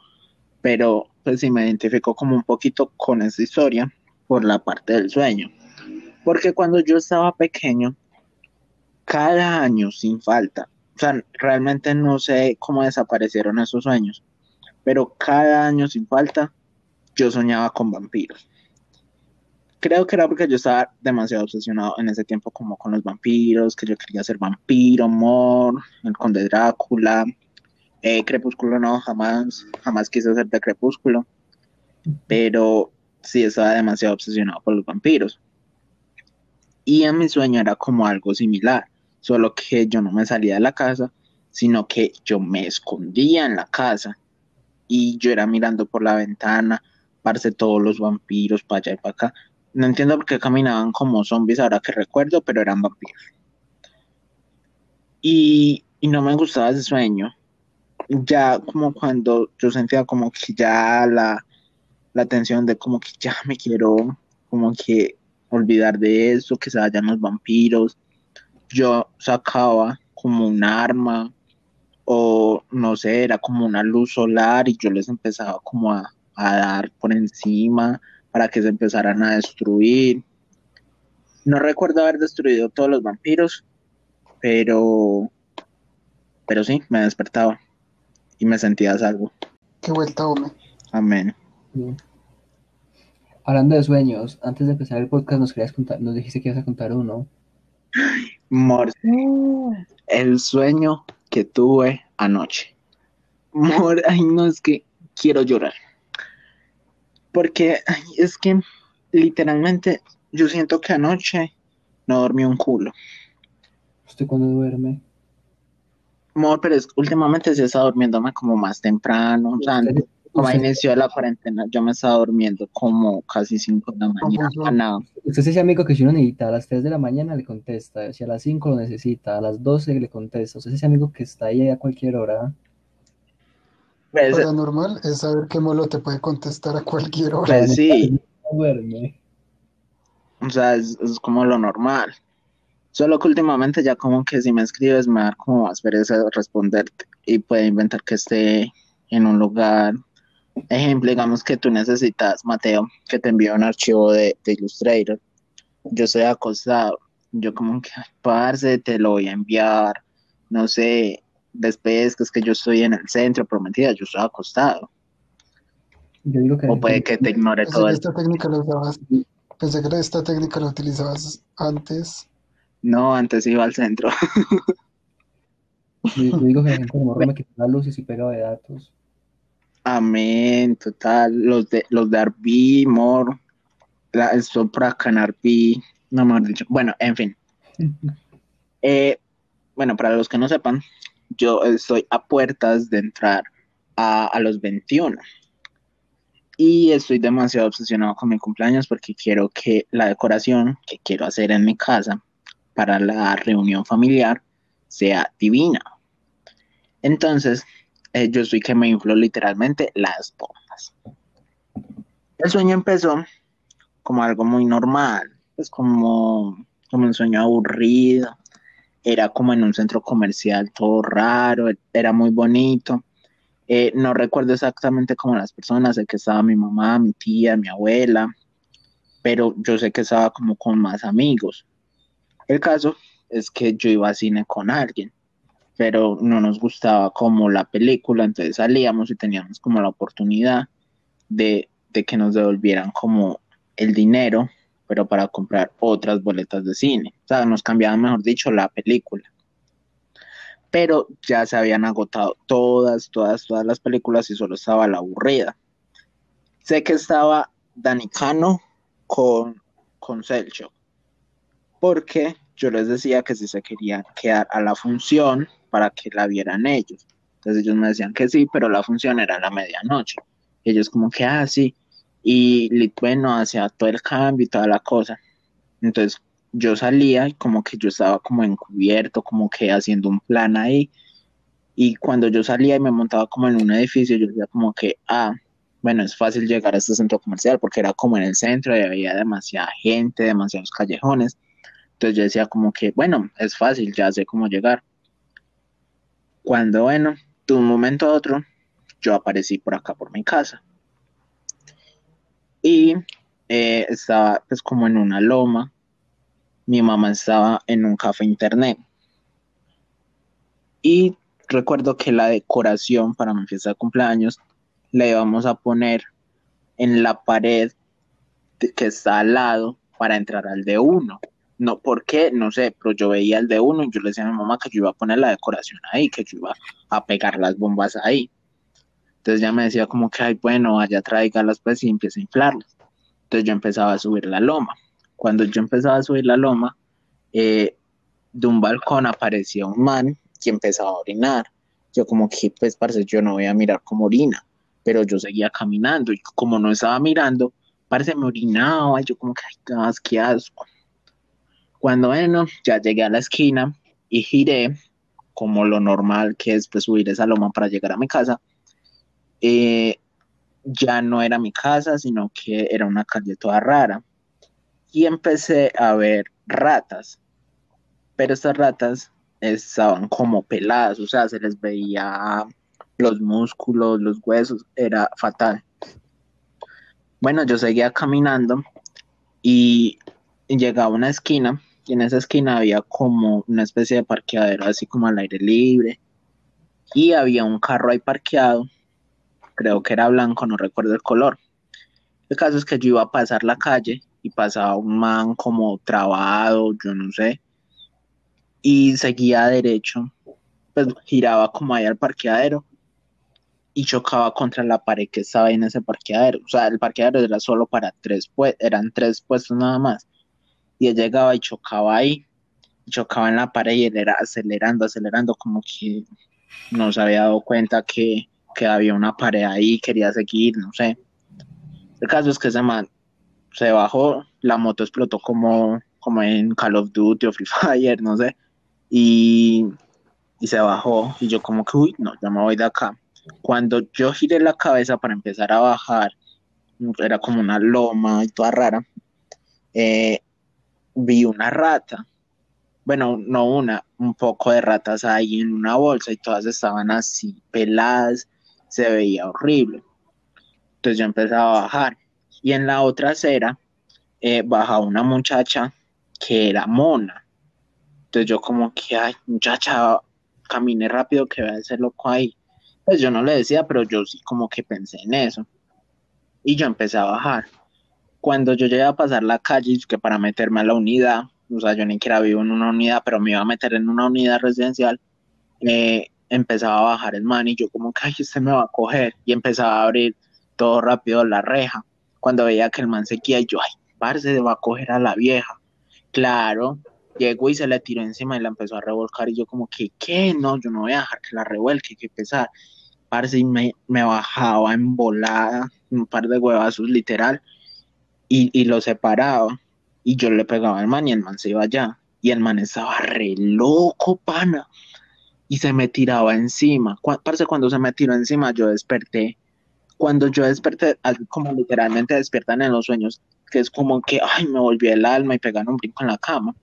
pero pues sí me identificó como un poquito con esa historia por la parte del sueño. Porque cuando yo estaba pequeño, cada año sin falta, o sea, realmente no sé cómo desaparecieron esos sueños, pero cada año sin falta yo soñaba con vampiros. Creo que era porque yo estaba demasiado obsesionado en ese tiempo como con los vampiros, que yo quería ser vampiro, Mor, el conde Drácula, eh, Crepúsculo no, jamás, jamás quise ser de Crepúsculo, pero sí estaba demasiado obsesionado por los vampiros. Y en mi sueño era como algo similar, solo que yo no me salía de la casa, sino que yo me escondía en la casa y yo era mirando por la ventana parce todos los vampiros para allá y para acá. No entiendo por qué caminaban como zombies ahora que recuerdo, pero eran vampiros. Y, no me gustaba ese sueño. Ya como cuando yo sentía como que ya la, la tensión de como que ya me quiero como que olvidar de eso, que se vayan los vampiros. Yo sacaba como un arma o no sé, era como una luz solar y yo les empezaba como a, a dar por encima para que se empezaran a destruir. No recuerdo haber destruido todos los vampiros, pero, pero sí, me despertaba y me sentía salvo. Qué vuelta, hombre. Amén. Hablando de sueños, antes de empezar el podcast nos querías contar, nos dijiste que ibas a contar uno. Mor, el sueño que tuve anoche. Mor, ay no, es que quiero llorar. Porque es que literalmente yo siento que anoche no dormí un culo. ¿Usted cuándo duerme? Amor, pero es, últimamente se está durmiéndome como más temprano. O sea, como a inicio de la cuarentena, yo me estaba durmiendo como casi 5 de la mañana. Usted es ese amigo que si uno necesita a las 3 de la mañana le contesta, si a las 5 lo necesita, a las 12 le contesta. Usted es ese amigo que está ahí a cualquier hora. Lo normal es saber que Molo te puede contestar a cualquier hora. Pues sí. O sea, es, como lo normal. Solo que últimamente ya como que si me escribes me da como más pereza responderte y puede inventar que esté en un lugar. Ejemplo, digamos que tú necesitas, Mateo, que te envíe un archivo de, de Illustrator. Yo estoy acostado. Yo como que, parce, te lo voy a enviar. No sé, después que es que yo estoy en el centro, prometida, yo estoy acostado. Yo digo que o puede que te ignore todo. Esta técnica la usabas, pensé que esta técnica la utilizabas antes. No, antes iba al centro. yo, digo que la [LAUGHS] gente me quita la luz y si pega de datos. Amén, total. Los de los de Arby, Mor, la, el Sopracan Arby, no me dicho. Bueno, en fin. [LAUGHS] eh, bueno, para los que no sepan, yo estoy a puertas de entrar a, los 21 y estoy demasiado obsesionado con mi cumpleaños porque quiero que la decoración que quiero hacer en mi casa para la reunión familiar sea divina. Entonces, eh, yo soy que me infló literalmente las bombas. El sueño empezó como algo muy normal, pues como, como un sueño aburrido. Era como en un centro comercial todo raro, era muy bonito. Eh, no recuerdo exactamente cómo las personas, sé que estaba mi mamá, mi tía, mi abuela, pero yo sé que estaba como con más amigos. El caso es que yo iba a cine con alguien, pero no nos gustaba como la película, entonces salíamos y teníamos como la oportunidad de, de que nos devolvieran como el dinero, pero para comprar otras boletas de cine. O sea, nos cambiaban, mejor dicho, la película. Pero ya se habían agotado todas, todas, todas las películas y solo estaba la aburrida. Sé que estaba Danicano con, con Selcho, porque yo les decía que si se querían quedar a la función para que la vieran ellos. Entonces ellos me decían que sí, pero la función era a la medianoche. ellos como que, ah, sí. Y bueno, hacía todo el cambio y toda la cosa. Entonces yo salía y como que yo estaba como encubierto, como que haciendo un plan ahí. Y cuando yo salía y me montaba como en un edificio, yo decía como que, ah, bueno, es fácil llegar a este centro comercial porque era como en el centro y había demasiada gente, demasiados callejones. Entonces yo decía como que, bueno, es fácil, ya sé cómo llegar. Cuando, bueno, de un momento a otro, yo aparecí por acá, por mi casa. Y eh, estaba pues como en una loma. Mi mamá estaba en un café internet. Y recuerdo que la decoración para mi fiesta de cumpleaños la íbamos a poner en la pared que está al lado para entrar al de uno. No, ¿por qué? No sé, pero yo veía el de uno y yo le decía a mi mamá que yo iba a poner la decoración ahí, que yo iba a pegar las bombas ahí. Entonces ya me decía como que, ay, bueno, allá las pues y empieza a inflarlas. Entonces yo empezaba a subir la loma. Cuando yo empezaba a subir la loma, eh, de un balcón aparecía un man que empezaba a orinar. Yo como que, pues, parece, yo no voy a mirar cómo orina, pero yo seguía caminando y como no estaba mirando, parece me orinaba, yo como que, ay, qué asco. Cuando bueno, ya llegué a la esquina y giré, como lo normal que es pues subir esa loma para llegar a mi casa, eh, ya no era mi casa, sino que era una calle toda rara. Y empecé a ver ratas, pero estas ratas estaban como peladas, o sea, se les veía los músculos, los huesos, era fatal. Bueno, yo seguía caminando y llegaba a una esquina y en esa esquina había como una especie de parqueadero así como al aire libre y había un carro ahí parqueado, creo que era blanco, no recuerdo el color. El caso es que yo iba a pasar la calle y pasaba un man como trabado, yo no sé, y seguía derecho, pues giraba como ahí al parqueadero y chocaba contra la pared que estaba en ese parqueadero. O sea, el parqueadero era solo para tres, pues, eran tres puestos nada más y él llegaba y chocaba ahí, chocaba en la pared y él era acelerando, acelerando, como que no se había dado cuenta que, había una pared ahí, quería seguir, no sé. El caso es que ese man se bajó, la moto explotó como, como en Call of Duty o Free Fire, no sé, y, y se bajó, y yo como que, uy, no, ya me voy de acá. Cuando yo giré la cabeza para empezar a bajar, era como una loma y toda rara, eh, vi una rata. Bueno, no una, un poco de ratas ahí en una bolsa y todas estaban así peladas, se veía horrible. Entonces yo empecé a bajar y en la otra acera eh, bajaba una muchacha que era mona. Entonces yo como que, ay, muchacha, caminé rápido que vea ese loco ahí. Pues yo no le decía, pero yo sí como que pensé en eso. Y yo empecé a bajar cuando yo llegué a pasar la calle, que para meterme a la unidad, o sea, yo ni siquiera vivo en una unidad, pero me iba a meter en una unidad residencial, eh, empezaba a bajar el man y yo como que, ay, este me va a coger, y empezaba a abrir todo rápido la reja. Cuando veía que el man seguía, yo, ay, parce, se va a coger a la vieja. Claro, llegó y se le tiró encima y la empezó a revolcar y yo como que, ¿qué? No, yo no voy a dejar que la revuelque, que pesar. Parce, y me, me bajaba en volada, un par de huevazos literal, y, y lo separaba. Y yo le pegaba al man y el man se iba allá. Y el man estaba re loco, pana. Y se me tiraba encima. parce, cuando se me tiró encima, yo desperté. Cuando yo desperté, como literalmente despiertan en los sueños, que es como que, ay, me volvió el alma y pegaron un brinco en la cama.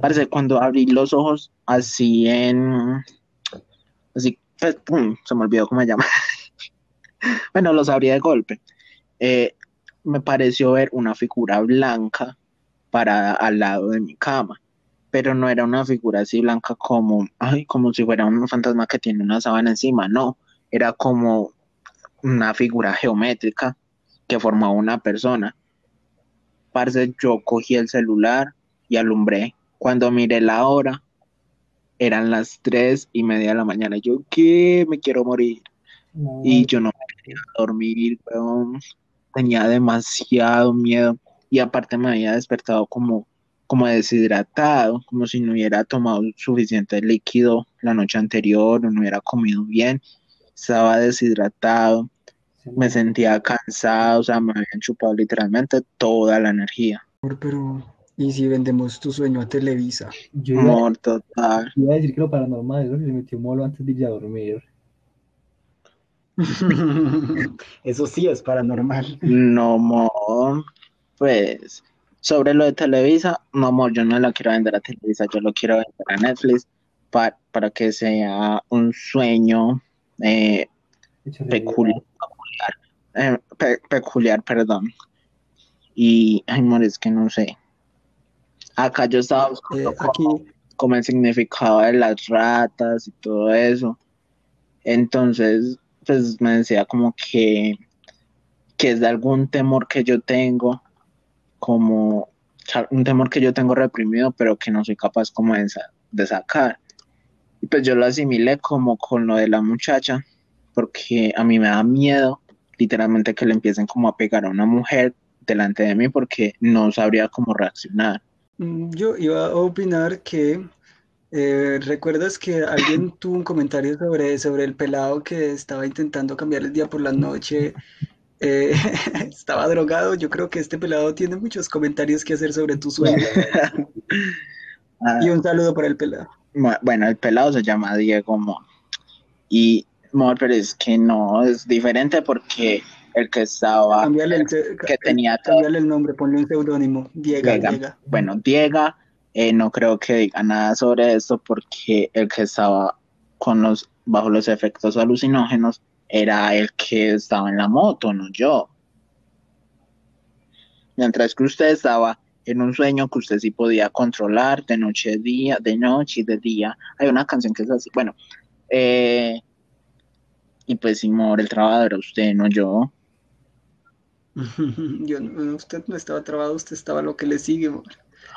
Parece cuando abrí los ojos así en, así, pues, pum, se me olvidó cómo se llama. [LAUGHS] bueno, los abrí de golpe. Eh, me pareció ver una figura blanca para al lado de mi cama, pero no era una figura así blanca como, ay, como si fuera un fantasma que tiene una sábana encima, no, era como una figura geométrica que formaba una persona. Parce, yo cogí el celular y alumbré cuando miré la hora, eran las tres y media de la mañana. Yo, ¿qué? Me quiero morir. Y yo no me quería dormir, tenía demasiado miedo. Y aparte me había despertado como, como deshidratado, como si no hubiera tomado suficiente líquido la noche anterior o no hubiera comido bien. Estaba deshidratado, me sentía cansado, o sea, me habían chupado literalmente toda la energía. Pero ¿Y si vendemos tu sueño a Televisa? Yo iba, total. Iba a decir que lo paranormal es lo que se metió molo antes de ir a dormir. [LAUGHS] Eso sí es paranormal. No, amor. Pues, sobre lo de Televisa, no, amor, yo no la quiero vender a Televisa, yo lo quiero vender a Netflix para, para que sea un sueño eh, peculiar. Eh, peculiar, perdón. Y, ay, amor, es que no sé Acá yo estaba buscando eh, como, el significado de las ratas y todo eso. Entonces, pues me decía como que, que es de algún temor que yo tengo, como un temor que yo tengo reprimido, pero que no soy capaz como de, de sacar. Y pues yo lo asimilé como con lo de la muchacha, porque a mí me da miedo literalmente que le empiecen como a pegar a una mujer delante de mí porque no sabría cómo reaccionar. Mm, yo iba a opinar que eh, recuerdas que alguien tuvo un comentario sobre, sobre el pelado que estaba intentando cambiar el día por la noche, eh, [LAUGHS] estaba drogado. Yo creo que este pelado tiene muchos comentarios que hacer sobre tu sueño. [LAUGHS] y un saludo para el pelado. Bueno, el pelado se llama Diego Mo. Y Mo, pero es que no, es diferente porque el que estaba, el, que tenía cambiarle el nombre, ponle un seudónimo, Diego. Bueno, Diego, eh, no creo que diga nada sobre esto porque el que estaba con los, bajo los efectos alucinógenos era el que estaba en la moto, no yo. Mientras que usted estaba en un sueño que usted sí podía controlar de noche a día, de noche y de día. Hay una canción que es así. Bueno, eh, y pues Simón, el trabajador era usted, no yo. [LAUGHS] Yo, usted no estaba trabado, usted estaba lo que le sigue.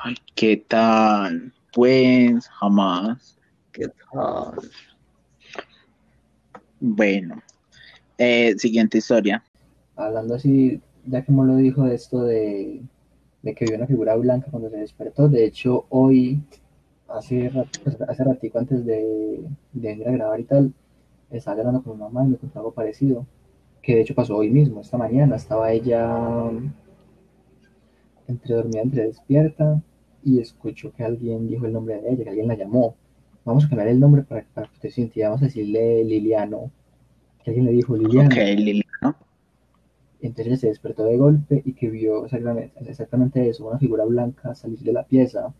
Ay, ¿qué tal? Pues jamás. ¿Qué tal? Bueno, eh, siguiente historia. Hablando así, ya me lo dijo de esto de, que vio una figura blanca cuando se despertó, de hecho hoy, hace, pues, hace ratico antes de, de ir a grabar y tal, estaba hablando con mi mamá y me contó algo parecido que de hecho pasó hoy mismo, esta mañana, estaba ella entre dormida, entre despierta, y escuchó que alguien dijo el nombre de ella, que alguien la llamó. Vamos a cambiar el nombre para, que usted sienta, vamos a decirle Liliano, que alguien le dijo Liliano. Ok, Liliano. Entonces se despertó de golpe y que vio exactamente, exactamente eso, una figura blanca salir de la pieza.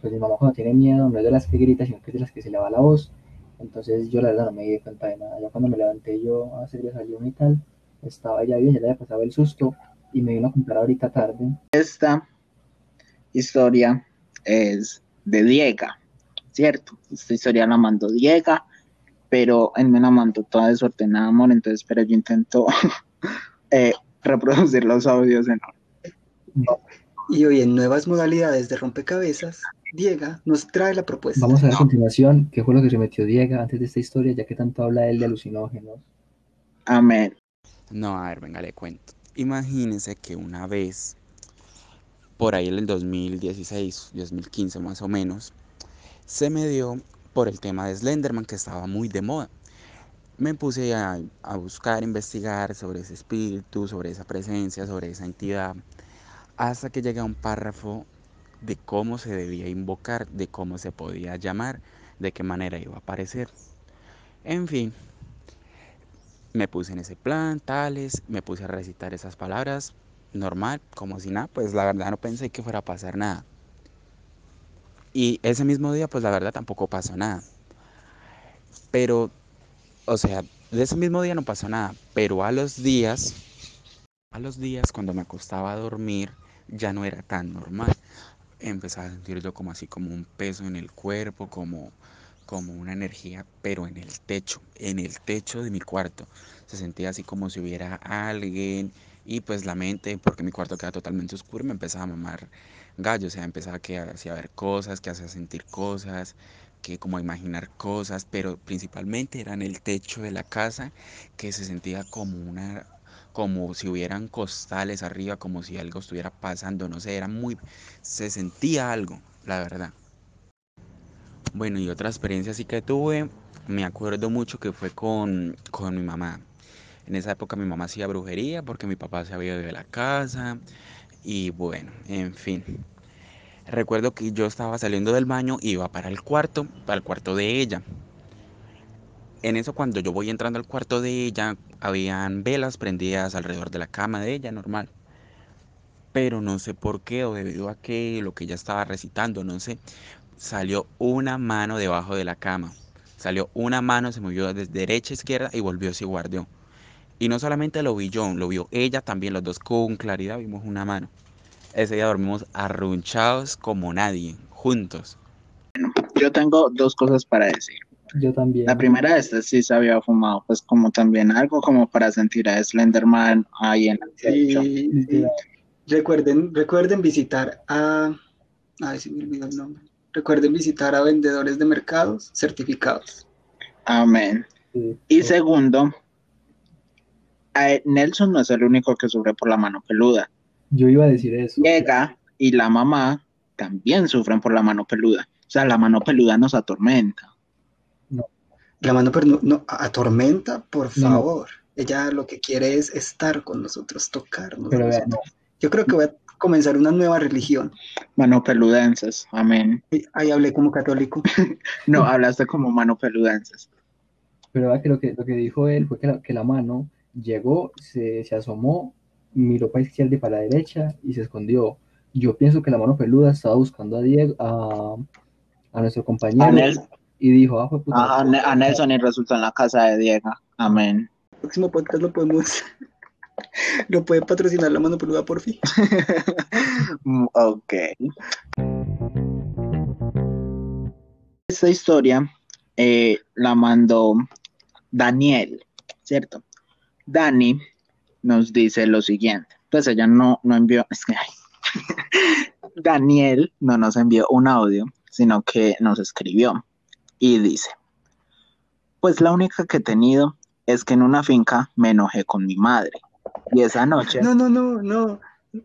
pues mi mamá cuando tiene miedo no es de las que grita, sino que es de las que se le va la voz entonces yo la verdad no me di cuenta de nada. Ya cuando me levanté yo a hacer desayuno y tal, estaba ya bien, ya le había pasado el susto y me vino a comprar ahorita tarde. Esta historia es de Diega, ¿cierto? Esta historia la mandó Diega, pero él me la mandó toda desordenada, amor, entonces pero yo intento [LAUGHS] eh, reproducir los audios en Y hoy en nuevas modalidades de rompecabezas, Diego nos trae la propuesta. Vamos a ver a continuación qué fue lo que se metió Diego antes de esta historia, ya que tanto habla él de alucinógenos. Amén. No, a ver, venga, le cuento. Imagínense que una vez por ahí en el 2016, 2015 más o menos, se me dio por el tema de Slenderman que estaba muy de moda. Me puse a, buscar, investigar sobre ese espíritu, sobre esa presencia, sobre esa entidad, hasta que llegué a un párrafo de cómo se debía invocar, de cómo se podía llamar, de qué manera iba a aparecer. En fin, me puse en ese plan, tales, me puse a recitar esas palabras, normal, como si nada, pues la verdad no pensé que fuera a pasar nada. Y ese mismo día, pues la verdad tampoco pasó nada. Pero, o sea, de ese mismo día no pasó nada, pero a los días, a los días cuando me acostaba a dormir, ya no era tan normal. Empezaba a sentir yo como así, como un peso en el cuerpo, como como una energía, pero en el techo, en el techo de mi cuarto. Se sentía así como si hubiera alguien y pues la mente, porque mi cuarto queda totalmente oscuro, me empezaba a mamar gallo, o sea, empezaba que hacía ver cosas, que hacía sentir cosas, que como imaginar cosas, pero principalmente era en el techo de la casa que se sentía como una como si hubieran costales arriba, como si algo estuviera pasando, no sé, era muy se sentía algo, la verdad. Bueno, y otra experiencia sí que tuve, me acuerdo mucho que fue con, con mi mamá. En esa época mi mamá hacía brujería porque mi papá se había ido de la casa y bueno, en fin. Recuerdo que yo estaba saliendo del baño y iba para el cuarto, para el cuarto de ella. En eso cuando yo voy entrando al cuarto de ella, habían velas prendidas alrededor de la cama de ella, normal. Pero no sé por qué o debido a que lo que ella estaba recitando, no sé, salió una mano debajo de la cama. Salió una mano, se movió desde derecha a izquierda y volvió, se guardó. Y no solamente lo vi yo, lo vio ella también, los dos con claridad vimos una mano. Ese día dormimos arrunchados como nadie, juntos. Bueno, yo tengo dos cosas para decir. Yo también. La primera, este sí se había fumado, pues como también algo como para sentir a Slenderman ahí en el sí, Recuerden, recuerden visitar a... Ay, se me olvidó el nombre. Recuerden visitar a vendedores de mercados certificados. Amén. Y segundo, Nelson no es el único que sufre por la mano peluda. Yo iba a decir eso. Llega y la mamá también sufren por la mano peluda. O sea, la mano peluda nos atormenta. No. La mano peluda no, atormenta, por favor. Ella lo que quiere es estar con nosotros, tocarnos. Pero Yo creo que voy a comenzar una nueva religión. Manopeludenses, amén. Ahí hablé como católico. [LAUGHS] no, hablaste como manopeludenses. Pero que lo, que lo que dijo él fue que la, que la mano llegó, se, se, asomó, miró para izquierda y para la derecha y se escondió. Yo pienso que la mano peluda estaba buscando a Diego, a, a nuestro compañero, y dijo, ah, puta, a Nelson y resultó en la casa de Diego. Amén. El próximo podcast lo podemos [LAUGHS] ¿Lo puede patrocinar la mano peluda por fin? [LAUGHS] Ok. Esta historia eh, la mandó Daniel, ¿cierto? Dani nos dice lo siguiente. Pues ella no, no envió, es que, [LAUGHS] Daniel no nos envió un audio, sino que nos escribió y dice, pues la única que he tenido es que en una finca me enojé con mi madre y esa noche. No, no, no, no.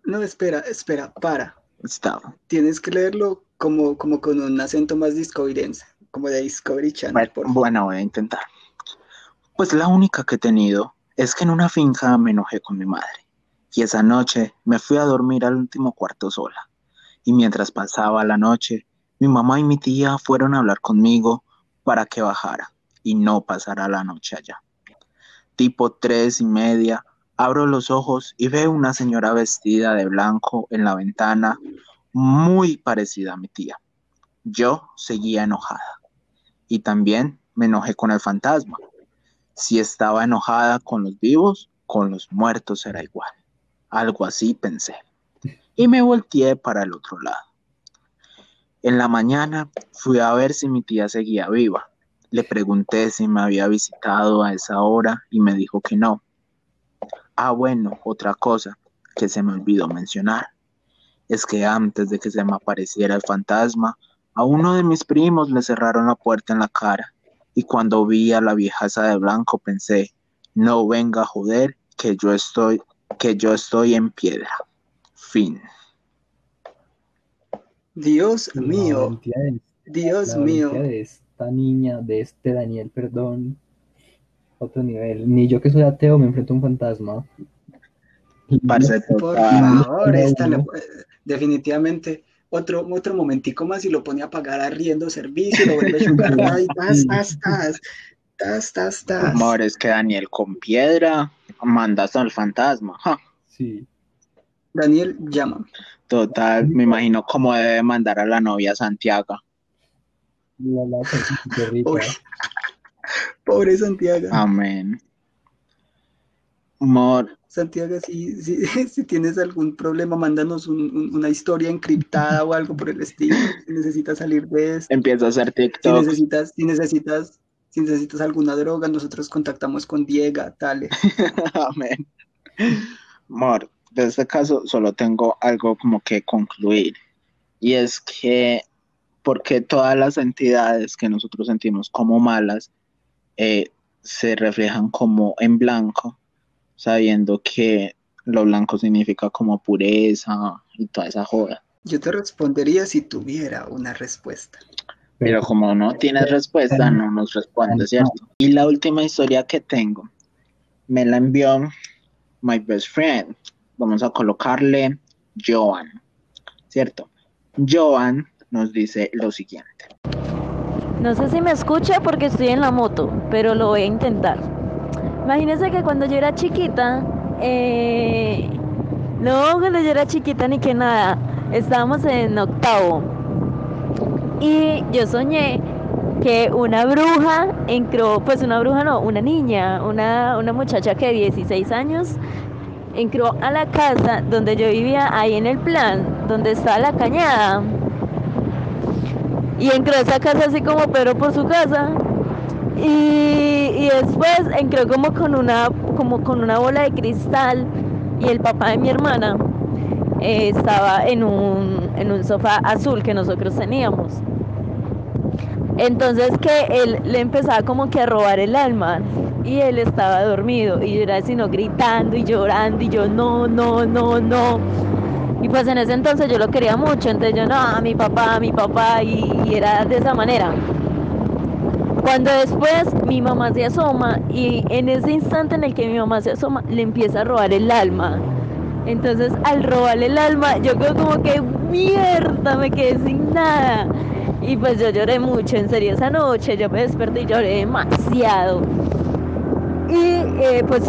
No, espera, espera, para. Estaba. Tienes que leerlo como, como con un acento más discoverense, como de Discovery Channel. Bueno, voy a intentar. Pues la única que he tenido es que en una finca me enojé con mi madre. Y esa noche me fui a dormir al último cuarto sola. Y mientras pasaba la noche, mi mamá y mi tía fueron a hablar conmigo para que bajara y no pasara la noche allá. Tipo tres y media, Abro los ojos y veo una señora vestida de blanco en la ventana, muy parecida a mi tía. Yo seguía enojada y también me enojé con el fantasma. Si estaba enojada con los vivos, con los muertos era igual. Algo así pensé. Y me volteé para el otro lado. En la mañana fui a ver si mi tía seguía viva. Le pregunté si me había visitado a esa hora y me dijo que no. Ah, bueno, otra cosa que se me olvidó mencionar es que antes de que se me apareciera el fantasma, a uno de mis primos le cerraron la puerta en la cara y cuando vi a la vieja esa de blanco pensé, no venga a joder que yo estoy, que yo estoy en piedra. Fin. Dios mío. Dios mío. De esta niña, de este Daniel, perdón. Otro nivel. Ni yo que soy ateo me enfrento a un fantasma. Por favor, esta definitivamente otro, otro momentico más y lo pone a pagar arriendo servicio, lo vuelve a chucar, [LAUGHS] ay, tas, tas, tas, tas, tas, tas. Amor, es que Daniel con piedra mandas al fantasma. Sí. Daniel, llama. Total, me imagino cómo debe mandar a la novia Santiago. La, la, Pobre Santiago. Amén. Amor, Santiago, si, [LAUGHS] si, tienes algún problema, mándanos una historia encriptada o algo por el estilo. Si necesitas salir de esto. Empieza a hacer TikTok. Si necesitas, si necesitas, si necesitas alguna droga, nosotros contactamos con Diego, tal. [LAUGHS] Amén. Amor, de este caso solo tengo algo como que concluir. Y es que, porque todas las entidades que nosotros sentimos como malas eh, se reflejan como en blanco sabiendo que lo blanco significa como pureza y toda esa joda. Yo te respondería si tuviera una respuesta. Pero como no tienes respuesta, no nos responde, ¿cierto? Y la última historia que tengo me la envió my best friend. Vamos a colocarle Joan, ¿cierto? Joan nos dice lo siguiente. No sé si me escucha porque estoy en la moto, pero lo voy a intentar. Imagínense que cuando yo era chiquita, eh, no, cuando yo era chiquita ni que nada, estábamos en octavo. Y yo soñé que una bruja entró, pues una bruja no, una niña, una, una muchacha que de 16 años, entró a la casa donde yo vivía, ahí en el plan, donde estaba la cañada. Y entró a esa casa así como Pedro por su casa y, después entró como con una, como con una bola de cristal y el papá de mi hermana eh, estaba en un, en un sofá azul que nosotros teníamos. Entonces que él le empezaba como que a robar el alma y él estaba dormido y yo era sino gritando y llorando y yo no, no, no, no. Y pues en ese entonces yo lo quería mucho, entonces yo no, mi papá, mi papá y era de esa manera. Cuando después mi mamá se asoma y en ese instante en el que mi mamá se asoma le empieza a robar el alma. Entonces al robarle el alma yo creo como que mierda, me quedé sin nada. Y pues yo lloré mucho, en serio, esa noche yo me desperté y lloré demasiado. Y eh, pues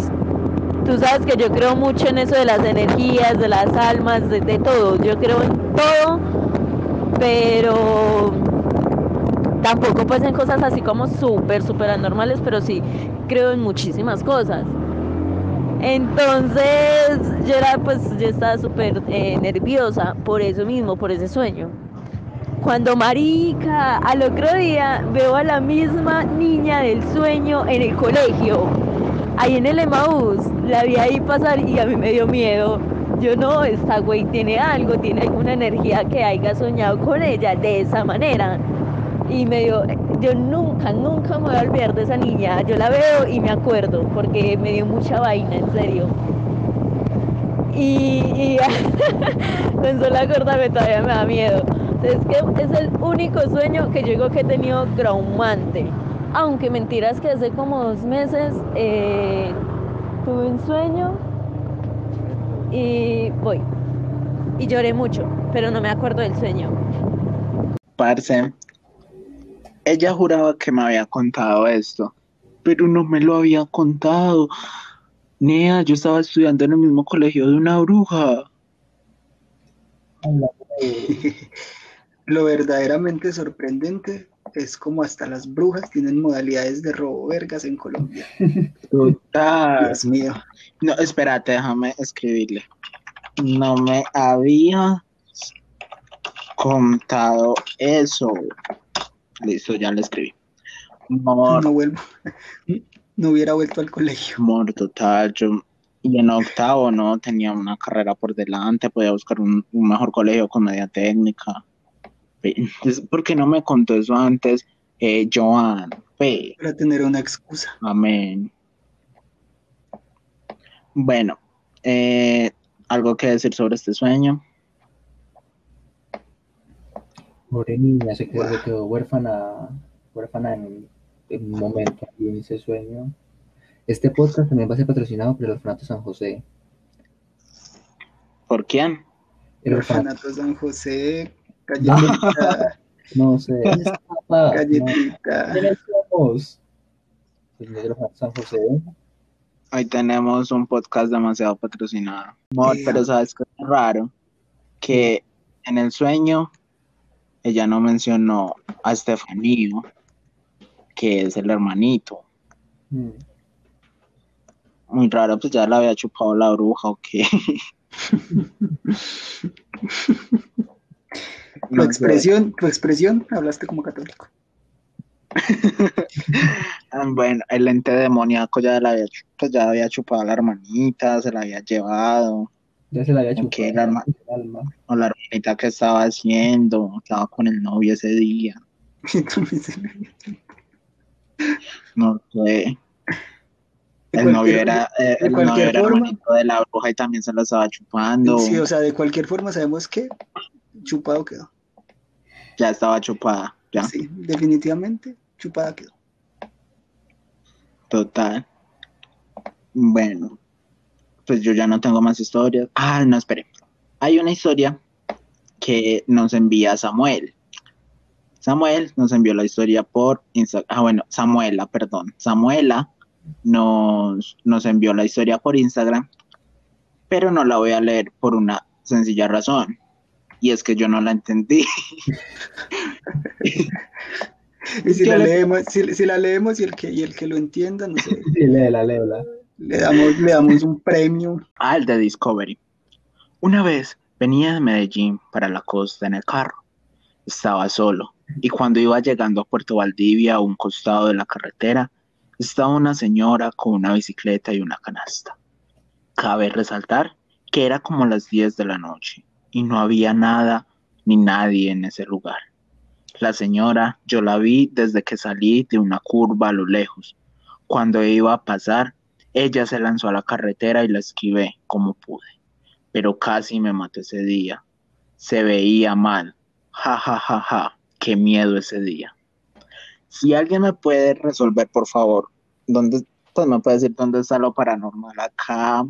tú sabes que yo creo mucho en eso de las energías, de las almas, de, de todo. Yo creo en todo, pero Tampoco pues en cosas así como súper, súper anormales, pero sí creo en muchísimas cosas. Entonces yo pues, yo estaba súper eh, nerviosa por eso mismo, por ese sueño. Cuando marica, al otro día veo a la misma niña del sueño en el colegio, ahí en el Emaús, la vi ahí pasar y a mí me dio miedo. Yo no, esta güey tiene algo, tiene alguna energía que haya soñado con ella de esa manera y me dio, yo nunca, nunca me voy a olvidar de esa niña. Yo la veo y me acuerdo porque me dio mucha vaina, en serio. Y, y [LAUGHS] con solo acordarme todavía me da miedo. Es que es el único sueño que yo digo que he tenido traumante. Aunque mentiras que hace como dos meses eh, tuve un sueño y voy. Y lloré mucho, pero no me acuerdo del sueño. Parce, ella juraba que me había contado esto, pero no me lo había contado. Nea, yo estaba estudiando en el mismo colegio de una bruja. Lo verdaderamente sorprendente es como hasta las brujas tienen modalidades de robo vergas en Colombia. Total. Dios mío. No, espérate, déjame escribirle. No me había contado eso. Listo, ya le escribí. No vuelvo. No hubiera vuelto al colegio. Amor, total. Yo, y en octavo, ¿no? Tenía una carrera por delante, podía buscar un, mejor colegio con media técnica. ¿Por qué no me contó eso antes, eh, Joan? Para tener una excusa. Amén. Bueno, eh, ¿algo que decir sobre este sueño? Pobre niña, se quedó, se quedó huérfana, huérfana en, en un momento y en ese sueño. Este podcast también va a ser patrocinado por el Orfanato San José. ¿Por quién? El Orfanato San José, galletita, [LAUGHS] No sé. galletita. ¿Quiénes somos? Pues no, el Orfanato San José. Hoy tenemos un podcast demasiado patrocinado. Amor, pero ¿sabes qué es raro? Que en el sueño ella no mencionó a Estefanía, que es el hermanito. Mm. Muy raro, pues ya la había chupado la bruja o qué. [LAUGHS] Tu expresión, tu expresión, hablaste como católico. [LAUGHS] Bueno, el ente demoníaco ya la había, pues ya había chupado a la hermanita, se la había llevado. Ya se la había chupado la. O la hermanita que estaba haciendo, estaba con el novio ese día. [LAUGHS] [LAUGHS] No sé. De El novio era, eh, el novio era forma. hermanito de la bruja y también se la estaba chupando. Sí, o sea, de cualquier forma sabemos que chupado quedó. Ya estaba chupada, ya, Sí, definitivamente chupada quedó. total. Bueno, pues yo ya no tengo más historias. Ah, no, espere. Hay una historia que nos envía Samuel. Samuel nos envió la historia por Instagram. Ah, bueno, Samuela, perdón. Samuela nos, nos envió la historia por Instagram, pero no la voy a leer por una sencilla razón. Y es que yo no la entendí. [LAUGHS] Y si la le- leemos, si, si la leemos y el que, y el que lo entienda, no sé, Sí, léela, léela. Le damos, le damos un premio. El de Discovery. Una vez venía de Medellín para la costa en el carro. Estaba solo y cuando iba llegando a Puerto Valdivia a un costado de la carretera, estaba una señora con una bicicleta y una canasta. Cabe resaltar que era como las 10 de la noche y no había nada ni nadie en ese lugar. La señora yo la vi desde que salí de una curva a lo lejos. Cuando iba a pasar, ella se lanzó a la carretera y la esquivé como pude, pero casi me mató ese día. Se veía mal. Ja, ja, ja, ja. Qué miedo ese día. Si alguien me puede resolver, por favor, dónde, pues me puede decir dónde está lo paranormal acá,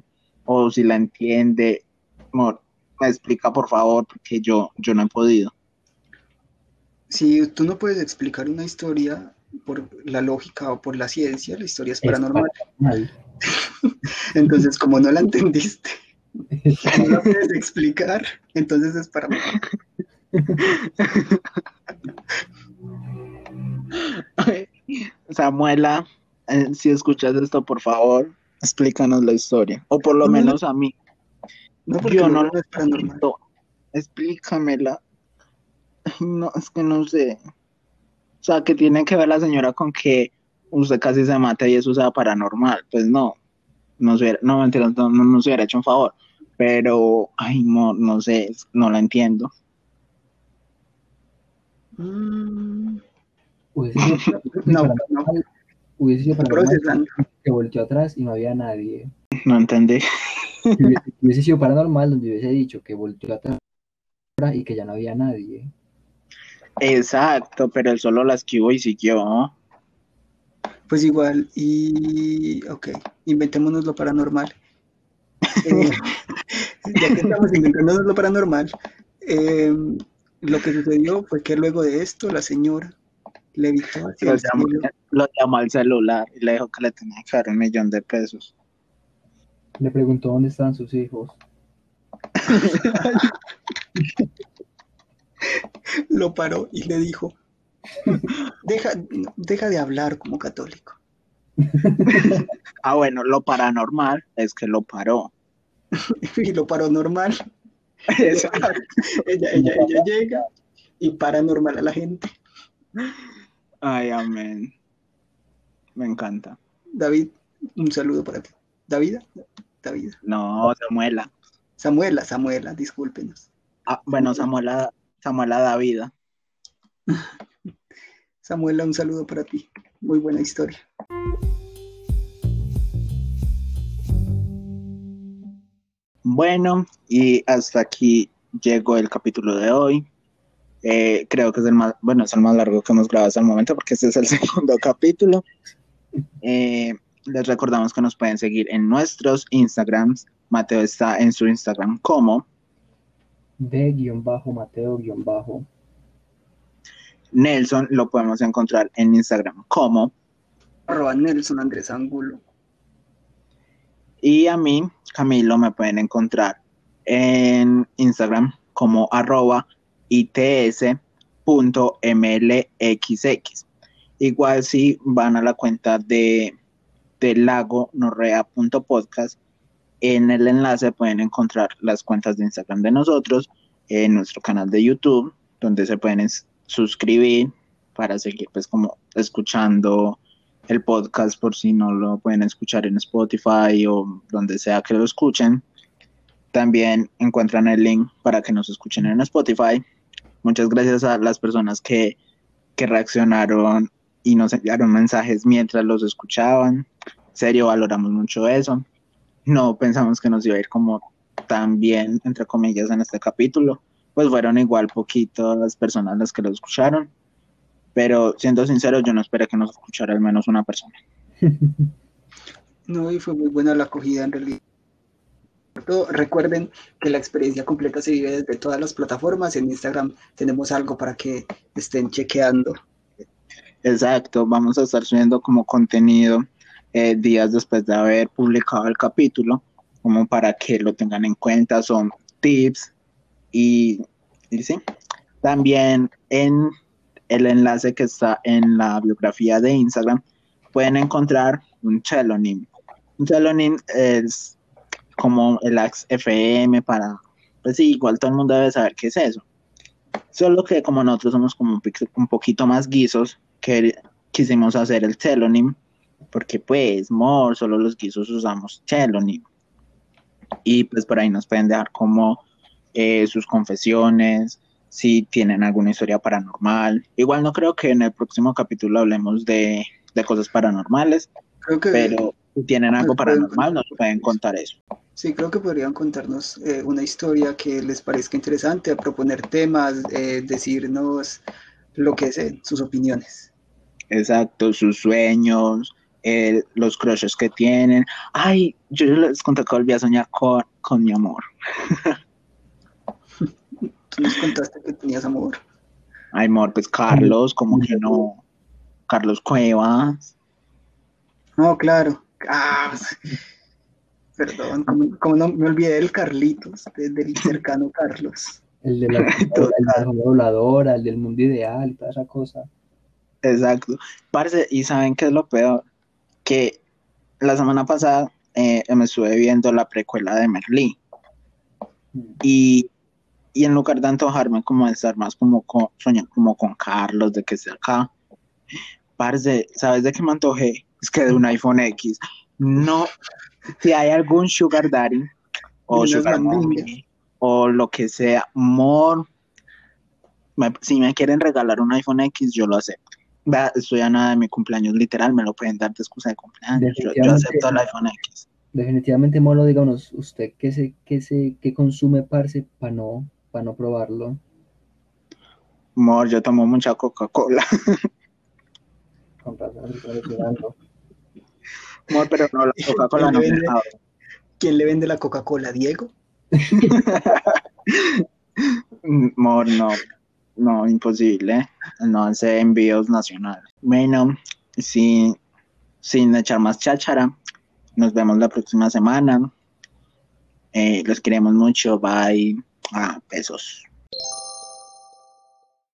o si la entiende, amor, me explica, por favor, porque yo, yo no he podido. Si tú no puedes explicar una historia por la lógica o por la ciencia, la historia es paranormal. Mal. Entonces, como no la [LAUGHS] entendiste, no la puedes explicar, entonces es paranormal. [LAUGHS] Samuela, eh, si escuchas esto, por favor, explícanos la historia, o por lo No, no, menos a mí. No Yo no, no paranormal. entiendo. Explícamela. No, es que no sé. O sea, que tiene que ver la señora con que usted casi se mata y eso sea paranormal. Pues no. No, se hubiera- no, mentira, no, no nos hubiera hecho un favor. Pero, ay, no, no sé, no la entiendo. Mm, Hubiese sido [LAUGHS] No, paranormal, hubiese sido paranormal que volteó atrás y no había nadie. No entendí. Hubiese, sido paranormal donde hubiese dicho que volteó atrás y que ya no había nadie. Exacto, pero él solo la esquivó y siguió. Pues igual, y ok, inventémonos lo paranormal. [LAUGHS] Eh, ya que estamos inventándonos lo paranormal, eh, lo que sucedió fue que luego de esto la señora levitó hacia Lo el llamó, cielo. lo llamó al celular y le dijo que le tenía que dar un millón de pesos. Le preguntó dónde estaban sus hijos. [LAUGHS] lo paró y le dijo, [LAUGHS] deja, deja de hablar como católico. [LAUGHS] Ah, bueno, lo paranormal es que lo paró. [LAUGHS] Y lo paró normal. Exacto. Ella, ella, ella llega y para normal a la gente. Ay, amén. Me encanta. David, un saludo para ti. David, David. No, Samuela. Samuela, Samuela, discúlpenos. Ah, bueno, Samuela, Samuela Davida. Samuela, un saludo para ti. Muy buena historia. Bueno, y hasta aquí llegó el capítulo de hoy. Eh, creo que es el más, bueno, es el más largo que hemos grabado hasta el momento porque este es el [LAUGHS] segundo capítulo. Eh, les recordamos que nos pueden seguir en nuestros Instagrams. Mateo está en su Instagram como de-mateo- Nelson lo podemos encontrar en Instagram como arroba Nelson Andrés Angulo. Y a mí, Camilo, me pueden encontrar en Instagram como arroba its.mlxx. Igual si van a la cuenta de, de lagonorrea.podcast, en el enlace pueden encontrar las cuentas de Instagram de nosotros, en nuestro canal de YouTube, donde se pueden suscribir para seguir pues como escuchando el podcast por si no lo pueden escuchar en Spotify o donde sea que lo escuchen. También encuentran el link para que nos escuchen en Spotify. Muchas gracias a las personas que, que reaccionaron y nos enviaron mensajes mientras los escuchaban. En serio, valoramos mucho eso. No pensamos que nos iba a ir como tan bien, entre comillas, en este capítulo. Pues fueron igual poquitas las personas las que lo escucharon. Pero siendo sincero, yo no esperé que nos escuchara al menos una persona. [LAUGHS] No, y fue muy buena la acogida en realidad. Recuerden que la experiencia completa se vive desde todas las plataformas. En Instagram tenemos algo para que estén chequeando. Exacto, vamos a estar subiendo como contenido eh, días después de haber publicado el capítulo, como para que lo tengan en cuenta, son tips y, y sí. También en el enlace que está en la biografía de Instagram pueden encontrar un chelonim. Un chelonim es como el Ax FM para, pues sí, igual todo el mundo debe saber qué es eso. Solo que como nosotros somos como un, poquito más guisos, que quisimos hacer el telonym, porque pues, more, solo los guisos usamos telonym. Y pues por ahí nos pueden dejar como eh, sus confesiones, si tienen alguna historia paranormal. Igual no creo que en el próximo capítulo hablemos de, de cosas paranormales, creo que, pero si tienen algo paranormal nos pueden contar eso. Sí, creo que podrían contarnos eh, una historia que les parezca interesante, proponer temas, eh, decirnos lo que es sus opiniones. Exacto, sus sueños, eh, los crushes que tienen. Ay, yo les conté que volví a soñar con, con mi amor. [LAUGHS] Tú nos contaste que tenías amor. Ay, amor, pues Carlos, como que no. Carlos Cuevas. No, claro. Ah, perdón, como, como, no me olvidé del Carlitos, del cercano Carlos. El de la, [LAUGHS] el voladora, el del mundo ideal toda esa cosa. Exacto. Parce, y saben qué es lo peor, que la semana pasada eh, me estuve viendo la precuela de Merlí. Y, y, en lugar de antojarme como de estar más como con, soñar como con Carlos, de que esté acá, parce, ¿sabes de qué me antojé? Es que de un iPhone X. No, si hay algún Sugar Daddy o Sugar Mommy o lo que sea, more, me, si me quieren regalar un iPhone X, yo lo acepto. Estoy a nada de mi cumpleaños, literal, me lo pueden dar de excusa de cumpleaños. Yo, yo, acepto el iPhone X. Definitivamente, Molo, díganos, ¿usted qué se, qué se, qué consume, parce, para no, para no probarlo? Mor, yo tomo mucha Coca-Cola. [LAUGHS] Con razón, estoy llorando. Mor, pero no, la Coca-Cola no me vende, ¿Quién le vende la Coca-Cola? ¿Diego? [LAUGHS] Mor, no. No, imposible. No hace envíos nacionales. Bueno, sin, sin echar más cháchara, nos vemos la próxima semana. Eh, los queremos mucho. Bye. Ah, besos.